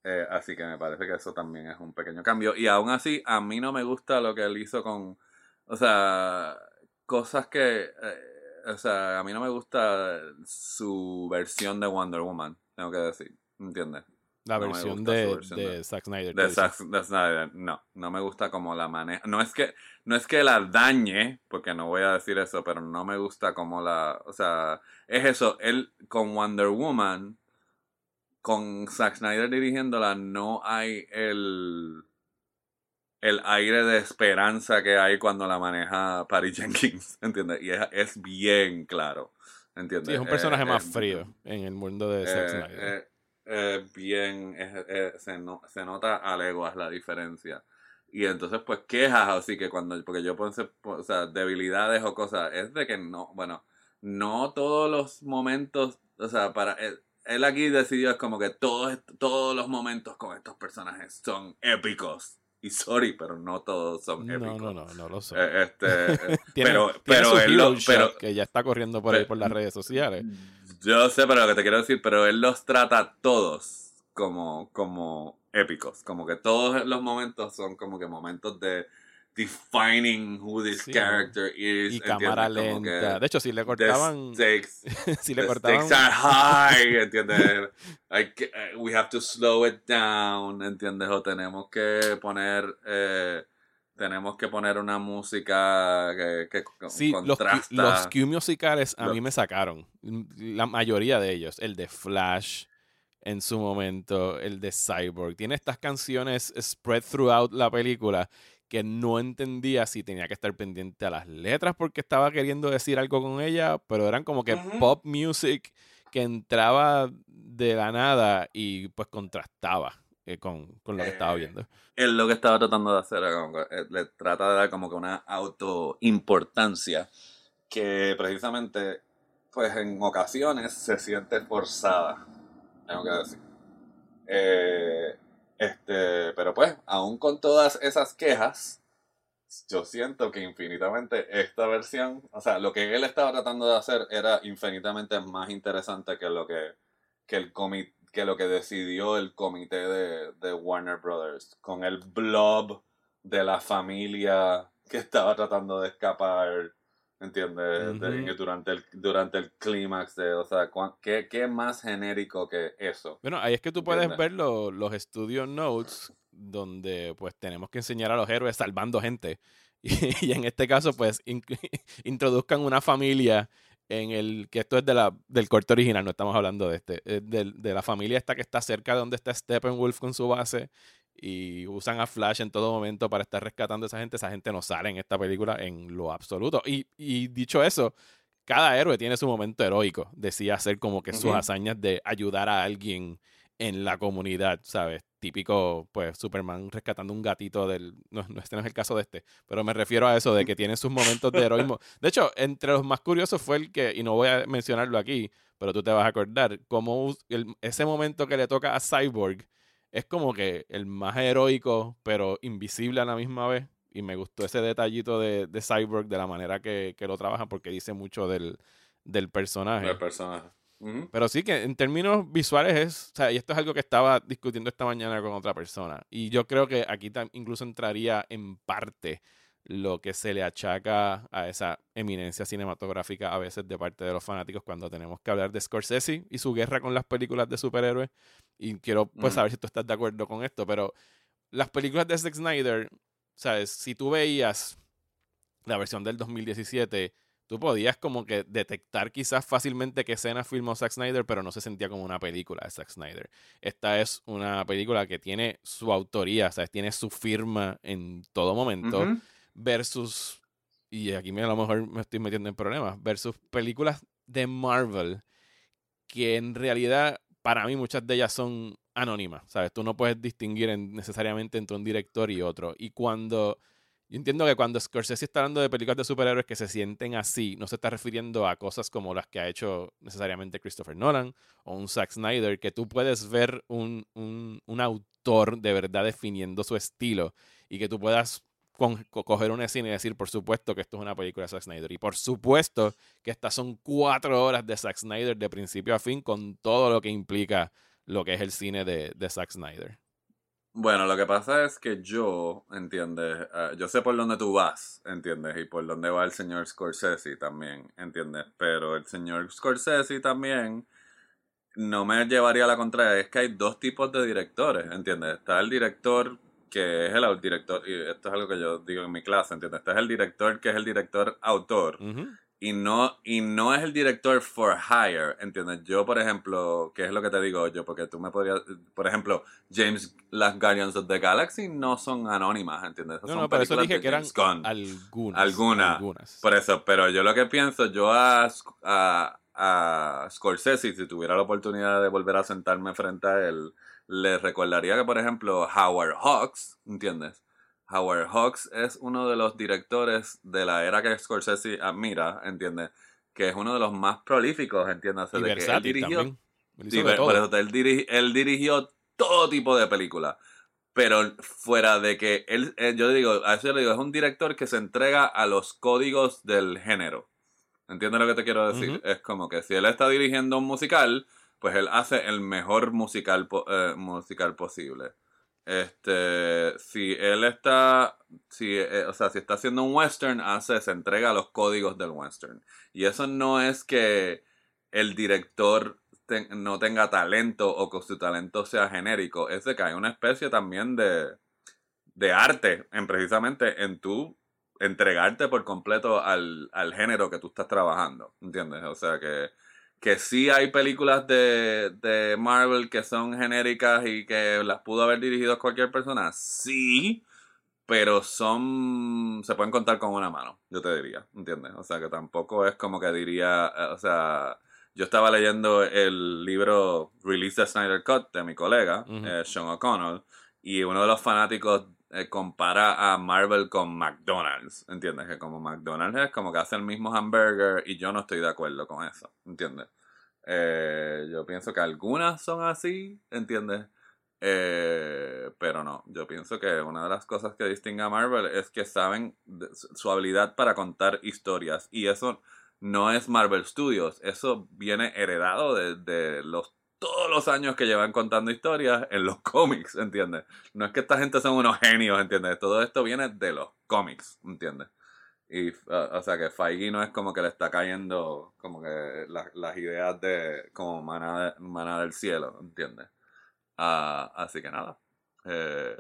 Eh, así que me parece que eso también es un pequeño cambio. Y aún así, a mí no me gusta lo que él hizo con, o sea, cosas que, eh, o sea, a mí no me gusta su versión de Wonder Woman, tengo que decir, ¿entiendes? La no versión de, versión de de- Zack Snyder. De. Zack, de Snyder, no, no me gusta como la maneja. No es que, no es que la dañe, porque no voy a decir eso, pero no me gusta como la, o sea, es eso, él con Wonder Woman, con Zack Snyder dirigiéndola, no hay el, el aire de esperanza que hay cuando la maneja Patty (laughs) Jenkins, ¿entiendes? Y es, es bien claro, ¿entiendes? Sí, es un Eh, personaje más eh, frío en el mundo de Zack eh, Snyder. Eh, eh, bien, eh, eh, se, no- se nota a leguas la diferencia. Y entonces, pues, quejas, así que cuando, porque yo pensé, o sea, debilidades o cosas, es de que no, bueno, no todos los momentos, o sea, para él, él aquí decidió, es como que todos, todos los momentos con estos personajes son épicos. Y sorry, pero no todos son no, épicos. no, no, no lo sé. Eh, este, eh, (laughs) tiene, pero, tiene pero su él lo- pero, que ya está corriendo por ahí por las redes sociales. Yo sé, pero lo que te quiero decir, pero él los trata todos como, como épicos. Como que todos los momentos son como que momentos de defining who this Sí, character is. Y cámara lenta. De hecho, si le the cortaban. stakes, (laughs) si le the cortaban. stakes are high, ¿entiendes? Que- eh, we have to slow it down, ¿entiendes? O tenemos que poner... eh, tenemos que poner una música que, Sí, los, contrasta. los cue musicales a mí me sacaron. La mayoría de ellos. El de Flash en su momento, el de Cyborg. Tiene estas canciones spread throughout la película que no entendía si tenía que estar pendiente a las letras porque estaba queriendo decir algo con ella, pero eran como que pop music que entraba de la nada y pues contrastaba eh, con, con lo que estaba Eh, viendo. él lo que estaba tratando de hacer era como que, eh, le trata de dar como que una autoimportancia que precisamente pues en ocasiones se siente forzada tengo que decir Eh, este pero pues aún con todas esas quejas yo siento que infinitamente esta versión o sea lo que él estaba tratando de hacer era infinitamente más interesante que lo que que el comi- que lo que decidió el comité de, de Warner Brothers con el blob de la familia que estaba tratando de escapar ¿entiendes? Durante el durante el clímax de o sea ¿qué, qué más genérico que eso Bueno, ahí es que tú puedes ver lo- los studio notes donde pues tenemos que enseñar a los héroes salvando gente. (laughs) Y, y en este caso pues in- (laughs) introduzcan una familia en el que esto es de la, del corte original, no estamos hablando de este, es del- de, la familia esta que está cerca de donde está Steppenwolf con su base y usan a Flash en todo momento para estar rescatando a esa gente. Esa gente no sale en esta película en lo absoluto. Y, y dicho eso, cada héroe tiene su momento heroico. Decía hacer como que sus hazañas de ayudar a alguien en la comunidad, ¿sabes? Típico, pues, Superman rescatando un gatito del... No, no, este no es el caso de este, pero me refiero a eso, de que tiene sus momentos de heroísmo. (laughs) De hecho, entre los más curiosos fue el que, y no voy a mencionarlo aquí, pero tú te vas a acordar, como el- ese momento que le toca a Cyborg es como que el más heroico, pero invisible a la misma vez. Y me gustó ese detallito de, de Cyborg, de la manera que, que lo trabajan, porque dice mucho del, del personaje. el personaje Pero sí que en términos visuales es, o sea, y esto es algo que estaba discutiendo esta mañana con otra persona. Y yo creo que aquí incluso entraría en parte lo que se le achaca a esa eminencia cinematográfica a veces de parte de los fanáticos cuando tenemos que hablar de Scorsese y su guerra con las películas de superhéroes. Y quiero pues saber si tú estás de acuerdo con esto, pero las películas de Zack Snyder, ¿sabes? Si tú veías la versión del 2017, tú podías como que detectar quizás fácilmente qué escena filmó Zack Snyder, pero no se sentía como una película de Zack Snyder. Esta es una película que tiene su autoría, ¿sabes? Tiene su firma en todo momento, versus, y aquí me, a lo mejor me estoy metiendo en problemas, versus películas de Marvel que en realidad para mí muchas de ellas son anónimas, ¿sabes? Tú no puedes distinguir en- necesariamente entre un director y otro. Y cuando yo entiendo que cuando Scorsese está hablando de películas de superhéroes que se sienten así, no se está refiriendo a cosas como las que ha hecho necesariamente Christopher Nolan o un Zack Snyder, que tú puedes ver un, un- un autor de verdad definiendo su estilo y que tú puedas con- co- coger una escena y decir, por supuesto que esto es una película de Zack Snyder. Y por supuesto que estas son cuatro horas de Zack Snyder de principio a fin con todo lo que implica lo que es el cine de, de Zack Snyder. Bueno, lo que pasa es que yo, ¿entiendes? Ah, yo sé por dónde tú vas, ¿entiendes? Y por dónde va el señor Scorsese también, ¿entiendes? Pero el señor Scorsese también no me llevaría a la contraria. Es que hay dos tipos de directores, ¿entiendes? Está el director que es el director, y esto es algo que yo digo en mi clase, ¿entiendes? Está el director que es el director autor Ujú. Y no y no es el director for hire, ¿entiendes? Yo, por ejemplo, que es lo que te digo yo, porque tú me podrías, por ejemplo, James, las Guardians of the Galaxy no son anónimas, ¿entiendes? No, Son no, pero eso dije que eran Gunn. algunas. Algunas. algunas. Por eso, pero yo lo que pienso, yo a, a, a Scorsese, si tuviera la oportunidad de volver a sentarme frente a él, le recordaría que, por ejemplo, Howard Hawks, ¿entiendes? Howard Hawks es uno de los directores de la era que Scorsese admira, ¿entiendes? Que es uno de los más prolíficos, ¿entiendes? y De que él dirigió también. Él por- eso, dirigió todo tipo de películas. Pero fuera de que él, eh, yo digo, a eso yo le digo, es un director que se entrega a los códigos del género. ¿Entiendes lo que te quiero decir? Es como que si él está dirigiendo un musical, pues él hace el mejor musical, eh, musical posible. Este, si él está, si, eh, o sea, si está haciendo un western, hace, se entrega a los códigos del western. Y eso no es que el director no tenga talento o que su talento sea genérico, es de que hay una especie también de, de arte en precisamente en tú entregarte por completo al, al género que tú estás trabajando, ¿entiendes? O sea que, que sí hay películas de, de Marvel que son genéricas y que las pudo haber dirigido cualquier persona, sí, pero son, se pueden contar con una mano, yo te diría, ¿entiendes? O sea que tampoco es como que diría, eh, o sea, yo estaba leyendo el libro Release the Snyder Cut de mi colega, eh, Sean O'Connell, y uno de los fanáticos eh, compara a Marvel con McDonald's, ¿entiendes? Que como McDonald's es como que hace el mismo hamburger y yo no estoy de acuerdo con eso, ¿entiendes? Eh, yo pienso que algunas son así, ¿entiendes? Eh, pero no, yo pienso que una de las cosas que distingue a Marvel es que saben su habilidad para contar historias y eso no es Marvel Studios, eso viene heredado de los todos los años que llevan contando historias en los (laughs) cómics, ¿entiendes? No es que esta gente son unos genios, ¿entiendes? Todo esto viene de los cómics, ¿entiendes? Y, uh, o sea, que Feige no es como que le está cayendo como que la- las ideas de como maná, de- maná del cielo, ¿entiendes? Ah, así que nada, eh,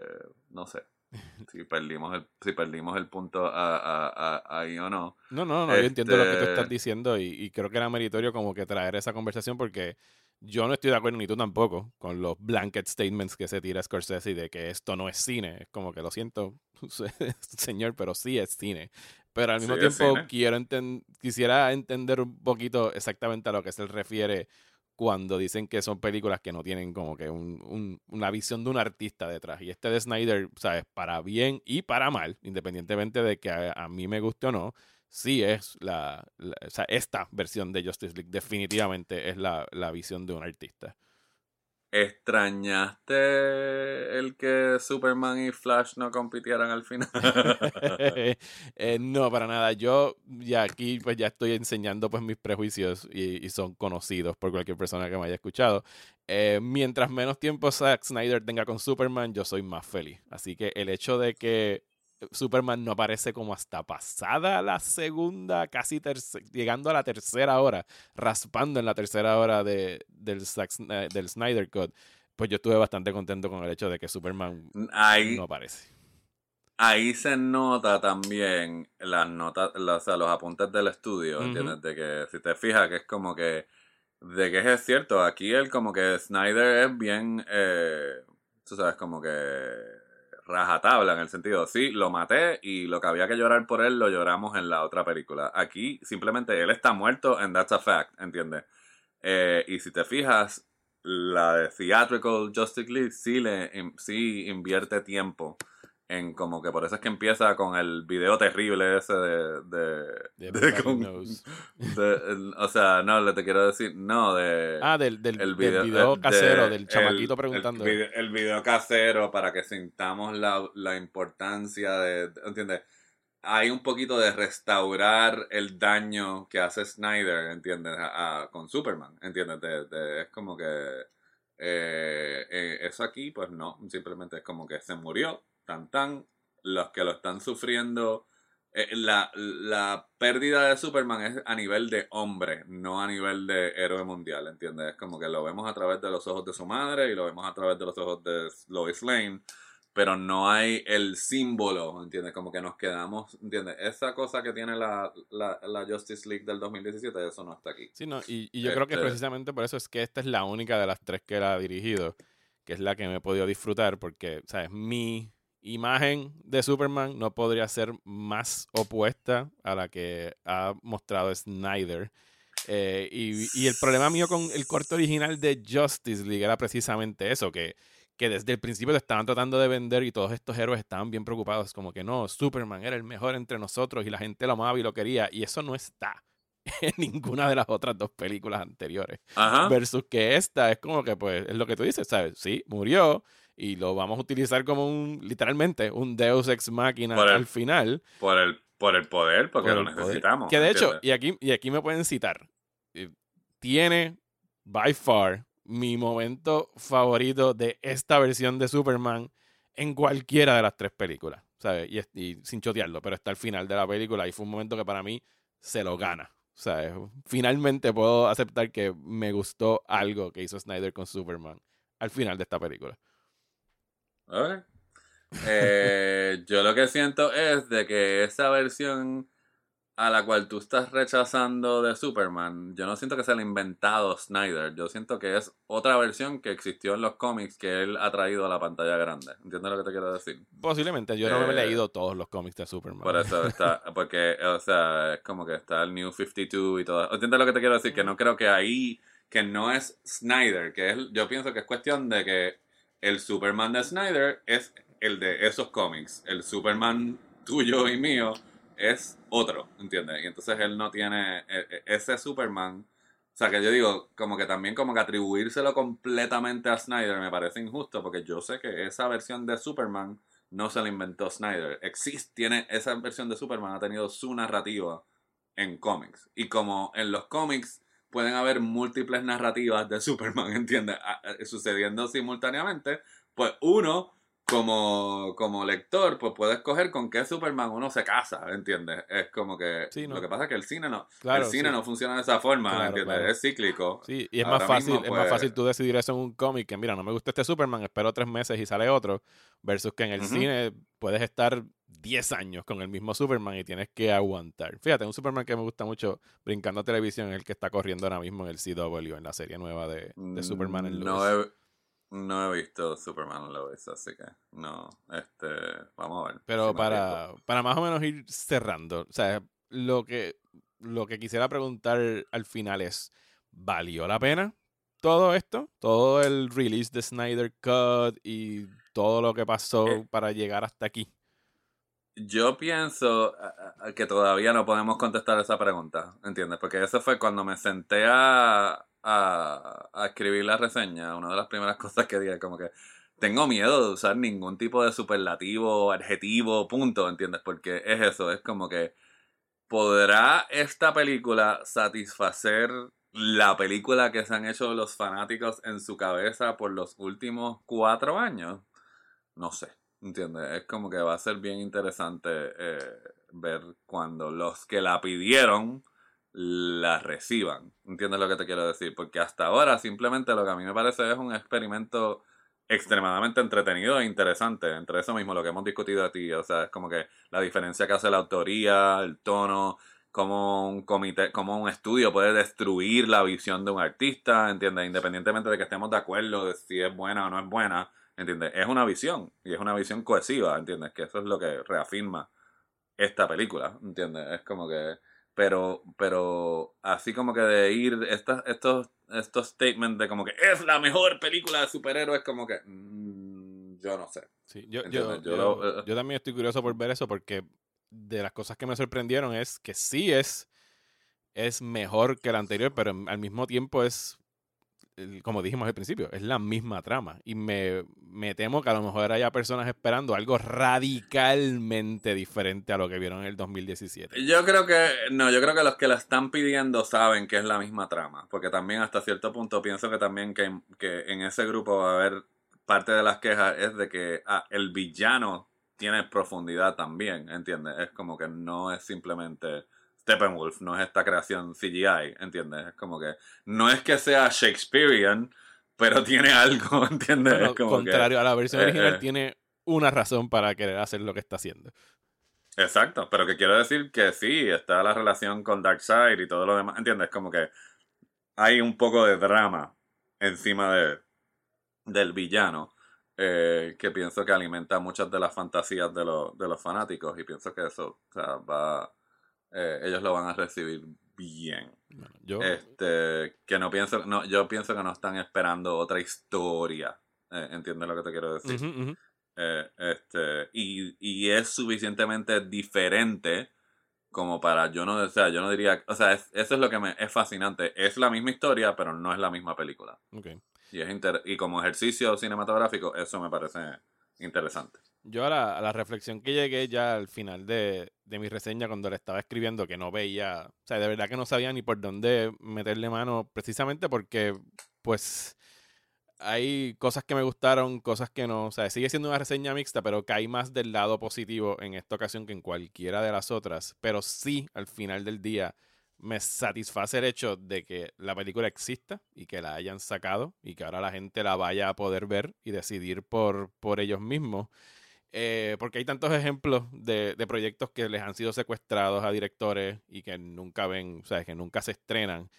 no sé (laughs) si perdimos el, si perdimos el punto a- a- a- ahí o no. No, no, no, yo entiendo lo que tú Este- estás diciendo y, y creo que era meritorio como que traer esa conversación porque yo no estoy de acuerdo ni tú tampoco con los blanket statements que se tira Scorsese de que esto no es cine. Es como que lo siento, (laughs) señor, pero sí es cine. Pero al mismo Sí, tiempo quiero enten- quisiera entender un poquito exactamente a lo que se refiere cuando dicen que son películas que no tienen como que un- un- una visión de un artista detrás. Y este de Snyder, ¿sabes? Para bien y para mal, independientemente de que a, a mí me guste o no, sí es la, la- o sea, esta versión de Justice League definitivamente es la, la visión de un artista. ¿Extrañaste el que Superman y Flash no compitieran al final? (laughs) Eh, no, para nada. Yo ya aquí pues ya estoy enseñando pues mis prejuicios y, y son conocidos por cualquier persona que me haya escuchado. Eh, mientras menos tiempo Zack Snyder tenga con Superman, yo soy más feliz. Así que el hecho de que Superman no aparece como hasta pasada la segunda, casi llegando a la tercera hora, raspando en la tercera hora de, del, eh, del Snyder Cut, pues yo estuve bastante contento con el hecho de que Superman Ahí, no aparece. ahí se nota también las notas, o sea, los apuntes del estudio. ¿entiendes? De que si te fijas que es como que, de que es cierto, aquí él como que Snyder es bien, eh, tú sabes, como que rajatabla en el sentido, sí, lo maté y lo que había que llorar por él lo lloramos en la otra película. Aquí simplemente él está muerto and that's a fact, ¿entiendes? Eh, y si te fijas, la de Theatrical Justice League sí, le, sí invierte tiempo en como que por eso es que empieza con el video terrible ese de de, De con- de- el- o sea no le te quiero decir no de Ah, del, del, el del video, de- casero, de- del chamaquito el- preguntando. el video, el video casero para que sintamos la, la importancia de ¿entiendes? hay un poquito de restaurar el daño que hace Snyder, ¿entiendes? A- a- con Superman, ¿entiendes? De- de- es como que eh, eh, eso aquí, pues no, simplemente es como que se murió, tan tan, los que lo están sufriendo, eh, la, la pérdida de Superman es a nivel de hombre, no a nivel de héroe mundial, ¿entiendes? Es como que lo vemos a través de los ojos de su madre y lo vemos a través de los ojos de Lois Lane, pero no hay el símbolo, ¿entiendes? Como que nos quedamos, ¿entiendes? Esa cosa que tiene la, la, la Justice League del 2017, eso no está aquí. Sí, no, y, y yo creo que Este- precisamente por eso es que esta es la única de las tres que él ha dirigido, que es la que me he podido disfrutar, porque, ¿sabes? Mi imagen de Superman no podría ser más opuesta a la que ha mostrado Snyder. Eh, y, y el problema mío con el corto original de Justice League era precisamente eso, que, que desde el principio te estaban tratando de vender y todos estos héroes estaban bien preocupados, como que no, Superman era el mejor entre nosotros y la gente lo amaba y lo quería, y eso no está (laughs) en ninguna de las otras dos películas anteriores. Ajá. Versus que esta es como que, pues, es lo que tú dices, ¿sabes? Sí, murió y lo vamos a utilizar como un, literalmente, un Deus Ex el- al final. Por el, por el poder, porque por lo poder. necesitamos. Que de hecho, y aquí, y aquí me pueden citar, eh, tiene, by far, mi momento favorito de esta versión de Superman en cualquiera de las tres películas, ¿sabes? Y, es- y sin chotearlo, pero está al final de la película y fue un momento que para mí se lo gana. ¿sabes? Finalmente puedo aceptar que me gustó algo que hizo Snyder con Superman al final de esta película. Ok. Eh, (laughs) yo lo que siento es de que esa versión a la cual tú estás rechazando de Superman, yo no siento que sea el inventado Snyder, yo siento que es otra versión que existió en los cómics que él ha traído a la pantalla grande. ¿Entiendes lo que te quiero decir? Posiblemente, yo no me he Eh, leído todos los cómics de Superman. Por eso está, (laughs) porque, o sea, es como que está el New 52 y todo. ¿Entiendes lo que te quiero decir? Que no creo que ahí, que no es Snyder, que es, yo pienso que es cuestión de que el Superman de Snyder es el de esos cómics. El Superman tuyo y mío es otro, ¿entiendes? Y entonces él no tiene e- e- ese Superman. O sea, que yo digo, como que también como que atribuírselo completamente a Snyder me parece injusto, porque yo sé que esa versión de Superman no se la inventó Snyder. Existe, tiene, esa versión de Superman ha tenido su narrativa en cómics. Y como en los cómics pueden haber múltiples narrativas de Superman, (laughs) ¿entiendes? A- a- Sucediendo simultáneamente, pues uno, como, como lector, pues puede escoger con qué Superman uno se casa, ¿entiendes? Es como que... Sí, ¿no? Lo que pasa es que el cine no, Claro, el cine sí. no funciona de esa forma, Claro, ¿entiendes? claro. Es cíclico. Sí, y es Ahora más fácil, mismo, es más pues- fácil tú decidir eso en un cómic que mira, no me gusta este Superman, espero tres meses y sale otro, versus que en el cine puedes estar 10 años con el mismo Superman y tienes que aguantar. Fíjate, un Superman que me gusta mucho brincando a televisión es el que está corriendo ahora mismo en el CW, en la serie nueva de, de Superman en Mm, no no he visto Superman Lois, así que no, este, vamos a ver. Pero si para, para más o menos ir cerrando, o sea, lo que, lo que quisiera preguntar al final es, ¿valió la pena todo esto? Todo el release de Snyder Cut y todo lo que pasó Eh. para llegar hasta aquí. Yo pienso que todavía no podemos contestar esa pregunta, ¿entiendes? Porque eso fue cuando me senté a, a, a escribir la reseña, una de las primeras (laughs) cosas que dije, como que tengo miedo de usar ningún tipo de superlativo, adjetivo, punto, ¿entiendes? Porque es eso, es como que ¿podrá esta película satisfacer la película que se han hecho los fanáticos en su cabeza por los últimos cuatro años? No sé, ¿entiendes? Es como que va a ser bien interesante eh, ver cuando los que la pidieron la reciban. ¿Entiendes lo que te quiero decir? Porque hasta ahora simplemente lo que a mí me parece es un experimento extremadamente entretenido e interesante. Entre eso mismo, lo que hemos discutido a ti. O sea, es como que la diferencia que hace la autoría, el tono, cómo un comité, cómo un estudio puede destruir la visión de un artista, ¿entiendes? Independientemente de que estemos de acuerdo de si es buena o no es buena, ¿entiendes? Es una visión y es una visión cohesiva, ¿entiendes? Que eso es lo que reafirma esta película, ¿entiendes? Es como que pero, pero así como que de ir estas, estos, estos statements de como que es la mejor película de superhéroes, como que mm, yo no sé. Sí, yo, yo, yo yo- lo- eh, yo también estoy curioso por ver eso porque de las cosas que me sorprendieron es que sí es, es mejor que la anterior, pero al mismo tiempo es, como dijimos al principio, es la misma trama. Y me, me temo que a lo mejor haya personas esperando algo radicalmente diferente a lo que vieron en el 2017. Yo creo que, no, yo creo que los que la están pidiendo saben que es la misma trama, porque también hasta cierto punto pienso que también que, que en ese grupo va a haber parte de las quejas es de que ah, el villano tiene profundidad también, ¿entiendes? Es como que no es simplemente Steppenwolf, no es esta creación CGI, ¿entiendes? Es como que no es que sea Shakespearean, pero tiene algo, (laughs) ¿entiendes? Bueno, es como que- contrario a la versión eh, original, eh. tiene una razón para querer hacer lo que está haciendo. Exacto, pero que quiero decir que sí, está la relación con Darkseid y todo lo demás, ¿entiendes? Como que hay un poco de drama encima de, del villano eh, que pienso que alimenta muchas de las fantasías de, los de los fanáticos y pienso que eso o sea, va, eh, ellos lo van a recibir bien. Bueno, yo, Este, que no pienso, no, yo pienso que no están esperando otra historia, eh, ¿entiendes lo que te quiero decir? Eh, este, y, y es suficientemente diferente como para yo no, o sea, yo no diría, o sea, es- eso es lo que me es fascinante. Es la misma historia, pero no es la misma película. Y es inter- y como ejercicio cinematográfico, eso me parece interesante. Yo a la, reflexión que llegué ya al final de, de mi reseña cuando le estaba escribiendo que no veía, o sea, de verdad que no sabía ni por dónde meterle mano, precisamente porque, pues, hay cosas que me gustaron, cosas que no, o sea, sigue siendo una reseña mixta, pero cae más del lado positivo en esta ocasión que en cualquiera de las otras, pero sí, al final del día, me satisface el hecho de que la película exista y que la hayan sacado y que ahora la gente la vaya a poder ver y decidir por, por ellos mismos. Eh, porque hay tantos ejemplos de, de proyectos que les han sido secuestrados a directores y que nunca ven, o sea, que nunca se estrenan,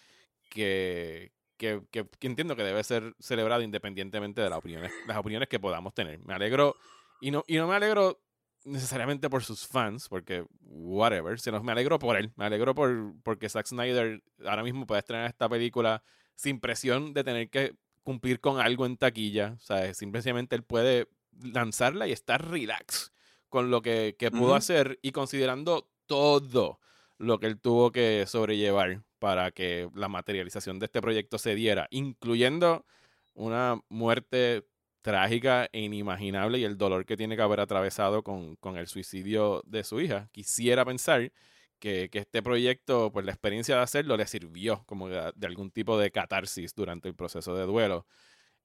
que, que, que- que entiendo que debe ser celebrado independientemente de las opiniones, las opiniones que podamos tener. Me alegro, y no, y no me alegro necesariamente por sus fans, porque whatever, sino me alegro por él, me alegro por porque Zack Snyder ahora mismo puede estrenar esta película sin presión de tener que cumplir con algo en taquilla, o sea, simplemente él puede lanzarla y estar relax con lo que, que pudo hacer y considerando todo lo que él tuvo que sobrellevar para que la materialización de este proyecto se diera, incluyendo una muerte trágica e inimaginable y el dolor que tiene que haber atravesado con, con el suicidio de su hija. Quisiera pensar que, que este proyecto, pues la experiencia de hacerlo le sirvió como de, de algún tipo de catarsis durante el proceso de duelo.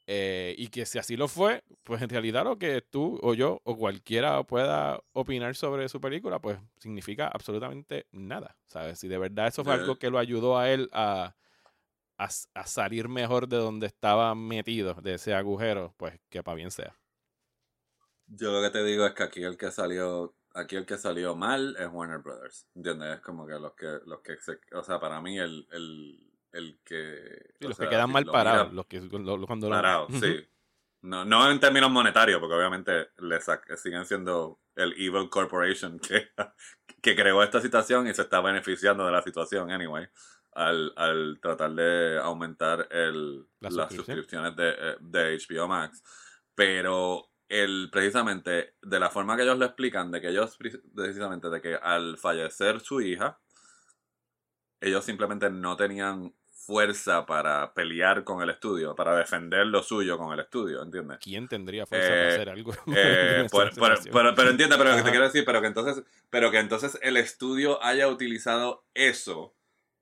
Eh, y que si así lo fue, pues en realidad lo que tú o yo o cualquiera pueda opinar sobre su película, pues significa absolutamente nada. ¿Sabes? Si de verdad eso fue algo que lo ayudó a él a, a, salir mejor de donde estaba metido, de ese agujero, pues que para bien sea. Yo lo que te digo es que aquí el que salió, aquí el que salió mal es Warner Brothers. ¿Entiendes? Es como que los que, los que se, o sea, para mí el, el, el que. Sí, los sea, que quedan mal parados, los que lo- cuando parados, sí. No, no en términos monetarios, porque obviamente le siguen siendo el Evil Corporation (laughs) que, que creó esta situación y se está beneficiando de la situación, anyway, al, al tratar de aumentar el, La las suscripciones de, eh, de HBO Max. Pero el, precisamente, de la forma que ellos lo explican, de que ellos, pre- precisamente, de que al fallecer su hija, ellos simplemente no tenían fuerza para pelear con el estudio, para defender lo suyo con el estudio, ¿entiendes? ¿Quién tendría fuerza para Eh, hacer algo? (laughs) Eh, por- por- pero, pero entiende, pero lo que te quiero decir, pero que entonces, pero que entonces el estudio haya utilizado eso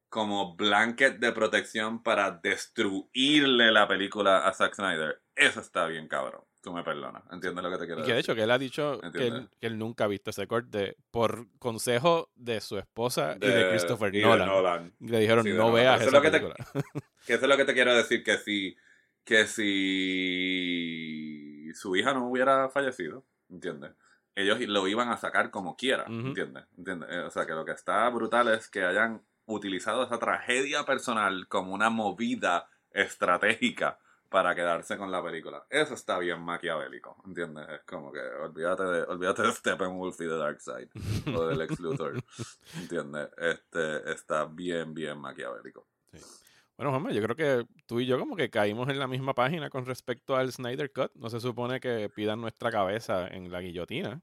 como blanket de protección para destruirle la película a Zack Snyder. Eso está bien, cabrón. Tú me perdonas. ¿Entiendes lo que te quiero Y que de decir? hecho que él ha dicho que él, ¿Entiendes? que él nunca ha visto ese corte por consejo de su esposa y de De- Christopher y de Nolan. Le dijeron Sí, de no Nolan. veas eso esa es lo que te-. (laughs) Que eso es lo que te quiero decir, que si, que si su hija no hubiera fallecido, ¿entiendes? Ellos lo iban a sacar como quiera. ¿entiendes? ¿Entiendes? Eh, O sea, que lo que está brutal es que hayan utilizado esa tragedia personal como una movida estratégica para quedarse con la película. Eso está bien maquiavélico, ¿entiendes? Es como que olvídate de, olvídate de Steppenwolf y de Darkseid o del Lex Luthor, (laughs) ¿entiendes? Este está bien, bien maquiavélico. Bueno, Juanma, yo creo que tú y yo como que caímos en la misma página con respecto al Snyder Cut. No se supone que pidan nuestra cabeza en la guillotina.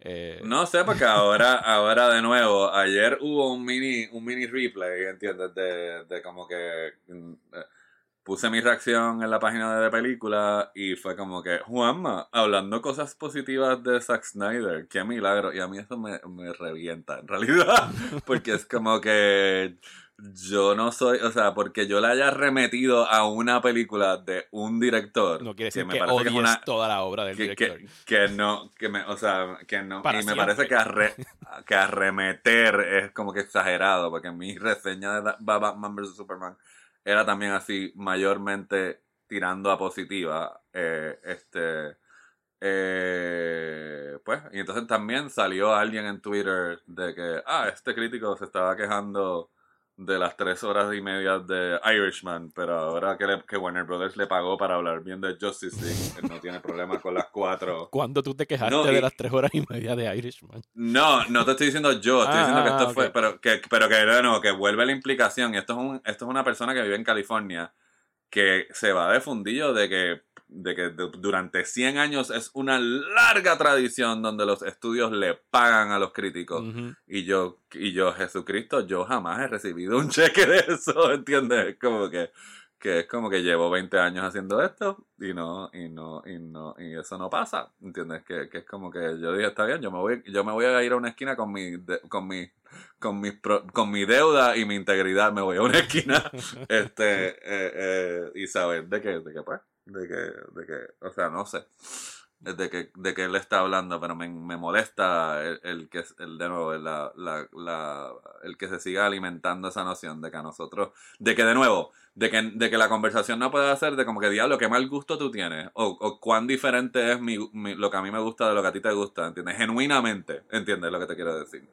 Eh, No sé, porque (laughs) ahora, ahora de nuevo, ayer hubo un mini, un mini replay, ¿entiendes? De, de como que mm, eh, puse mi reacción en la página de la película y fue como que, Juanma, hablando cosas positivas de Zack Snyder, qué milagro. Y a mí eso me, me revienta, en realidad, (laughs) porque es como que yo no soy, o sea, porque yo le haya remetido a una película de un director. no quiere decir me que, parece odies es una- toda la obra del que, director. que, que no, que me, o sea, que no. Para y me parece que, arre- (laughs) que arremeter es como que exagerado, porque mi reseña de Batman vs. Superman era también así, mayormente tirando a positiva. eh, este. eh, pues, y entonces también salió alguien en Twitter de que, ah, este crítico se estaba quejando de las tres horas y media de Irishman, pero ahora que, le- que Warner Brothers le pagó para hablar bien de Justice League, él no tiene problema con las cuatro. (laughs) Cuando tú te quejaste No, y- de las tres horas y media de Irishman. No, no te estoy diciendo yo, estoy Ah, diciendo que ah, esto ok. fue, pero que, pero que de nuevo, que vuelve la implicación, y esto es un, esto es una persona que vive en California, que se va de fundillo de que, de que du- durante 100 años es una larga tradición donde los estudios le pagan a los críticos. Y yo, y yo, Jesucristo, yo jamás he recibido un (laughs) cheque de eso, ¿entiendes? Como que, que es como que llevo 20 años haciendo esto y no, y no, y no, y eso no pasa, ¿entiendes? Que, que es como que yo dije, está bien, yo me voy, yo me voy a ir a una esquina con mi, de- con mi, con mi, pro- con mi deuda y mi integridad, me voy a una esquina, (laughs) este, eh, eh, y saber de qué, de qué, pues, de que, de que, o sea, no sé de que, de que él está hablando, pero me, me molesta el, el que el de nuevo la, la, la- el que se siga alimentando esa noción de que a nosotros, de que de nuevo, de que, de que la conversación no puede ser de como que diablo, qué mal gusto tú tienes, o, o cuán diferente es mi, mi- lo que a mí me gusta de lo que a ti te gusta, ¿entiendes? Genuinamente, ¿entiendes lo que te quiero decir?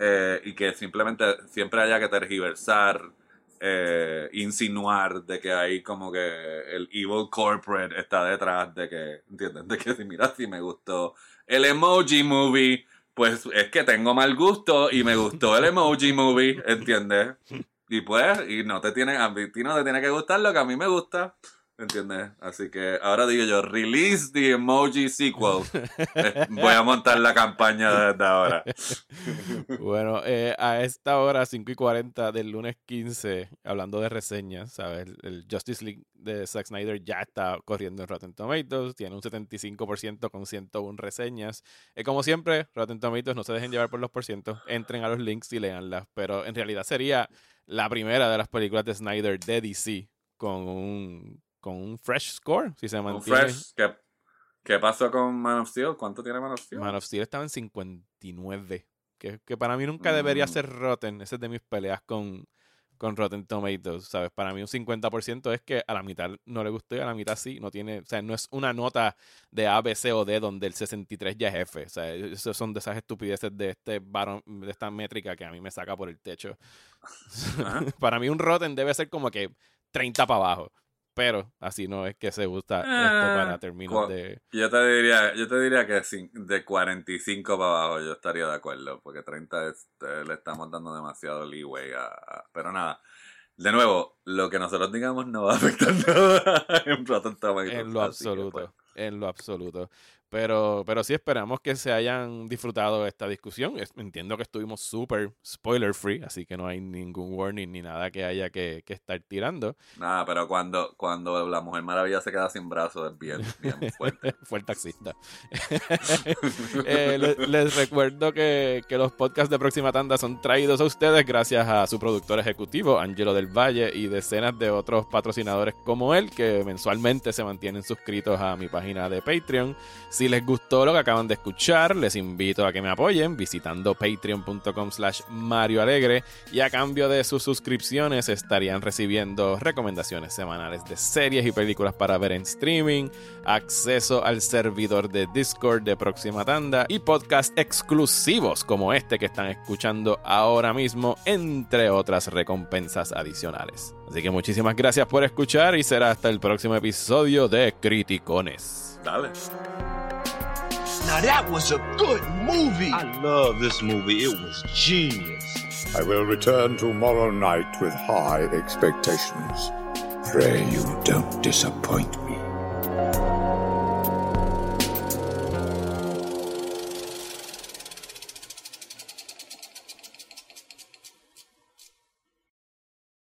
Eh, y que simplemente siempre haya que tergiversar eh, insinuar de que ahí como que el evil corporate está detrás de que, ¿entiendes? De que si mira, si me gustó el emoji movie, pues es que tengo mal gusto y me gustó el emoji movie, ¿entiendes? Y pues, y no te tiene, a ti no te tiene que gustar lo que a mí me gusta, ¿entiendes? Así que ahora digo yo, release the emoji sequel. Eh, Voy a montar la campaña desde ahora. (laughs) Bueno, eh, a esta hora, 5 y 40 del lunes 15, hablando de reseñas, ¿sabes? El, Justice League de Zack Snyder ya está corriendo en Rotten Tomatoes, tiene un 75% con 101 reseñas. Eh, como siempre, Rotten Tomatoes no se dejen llevar por los porcientos, entren a los links y leanlas, pero en realidad sería la primera de las películas de Snyder de DC con un, con un fresh score, si se Un mantiene. fresh, ¿qué, ¿qué pasó con Man of Steel? ¿Cuánto tiene Man of Steel? Man of Steel estaba en 59. Que, que para mí nunca debería Mm. ser Rotten. Esa es de mis peleas con, con Rotten Tomatoes, ¿sabes? Para mí un 50% es que a la mitad no le gustó y a la mitad sí. No tiene, o sea, no es una nota de A, B, C o D donde el 63 ya es F. O sea, esos son de esas estupideces de, este baron- de esta métrica que a mí me saca por el techo. (laughs) Para mí un Rotten debe ser como que 30 para abajo. Pero así no es que se gusta esto para Ah, términos cua- de... Yo te diría, yo te diría que de 45 para abajo yo estaría de acuerdo, porque 30 es- le estamos dando demasiado leeway a, a- Pero nada, de nuevo, lo que nosotros digamos no va a afectar (laughs) nada en En lo que, absoluto, pues, en lo absoluto. Pero, pero sí esperamos que se hayan disfrutado esta discusión. Entiendo que estuvimos súper spoiler free, así que no hay ningún warning ni nada que haya que, que estar tirando. Nada, pero cuando, cuando la Mujer Maravilla se queda sin brazos es bien, bien (laughs) fuerte. (laughs) Fue el taxista. (laughs) Eh, le- les recuerdo que, que los podcasts de Próxima Tanda son traídos a ustedes gracias a su productor ejecutivo, Angelo del Valle, y decenas de otros patrocinadores como él, que mensualmente se mantienen suscritos a mi página de Patreon. Si les gustó lo que acaban de escuchar, les invito a que me apoyen visitando patreon.com slash Mario Alegre y a cambio de sus suscripciones estarían recibiendo recomendaciones semanales de series y películas para ver en streaming, acceso al servidor de Discord de Próxima Tanda y podcasts exclusivos como este que están escuchando ahora mismo, entre otras recompensas adicionales. Así que muchísimas gracias por escuchar y será hasta el próximo episodio de Criticones. Dale. Now that was a good movie. I love this movie. It was genius. I will return tomorrow night with high expectations. Pray you don't disappoint me.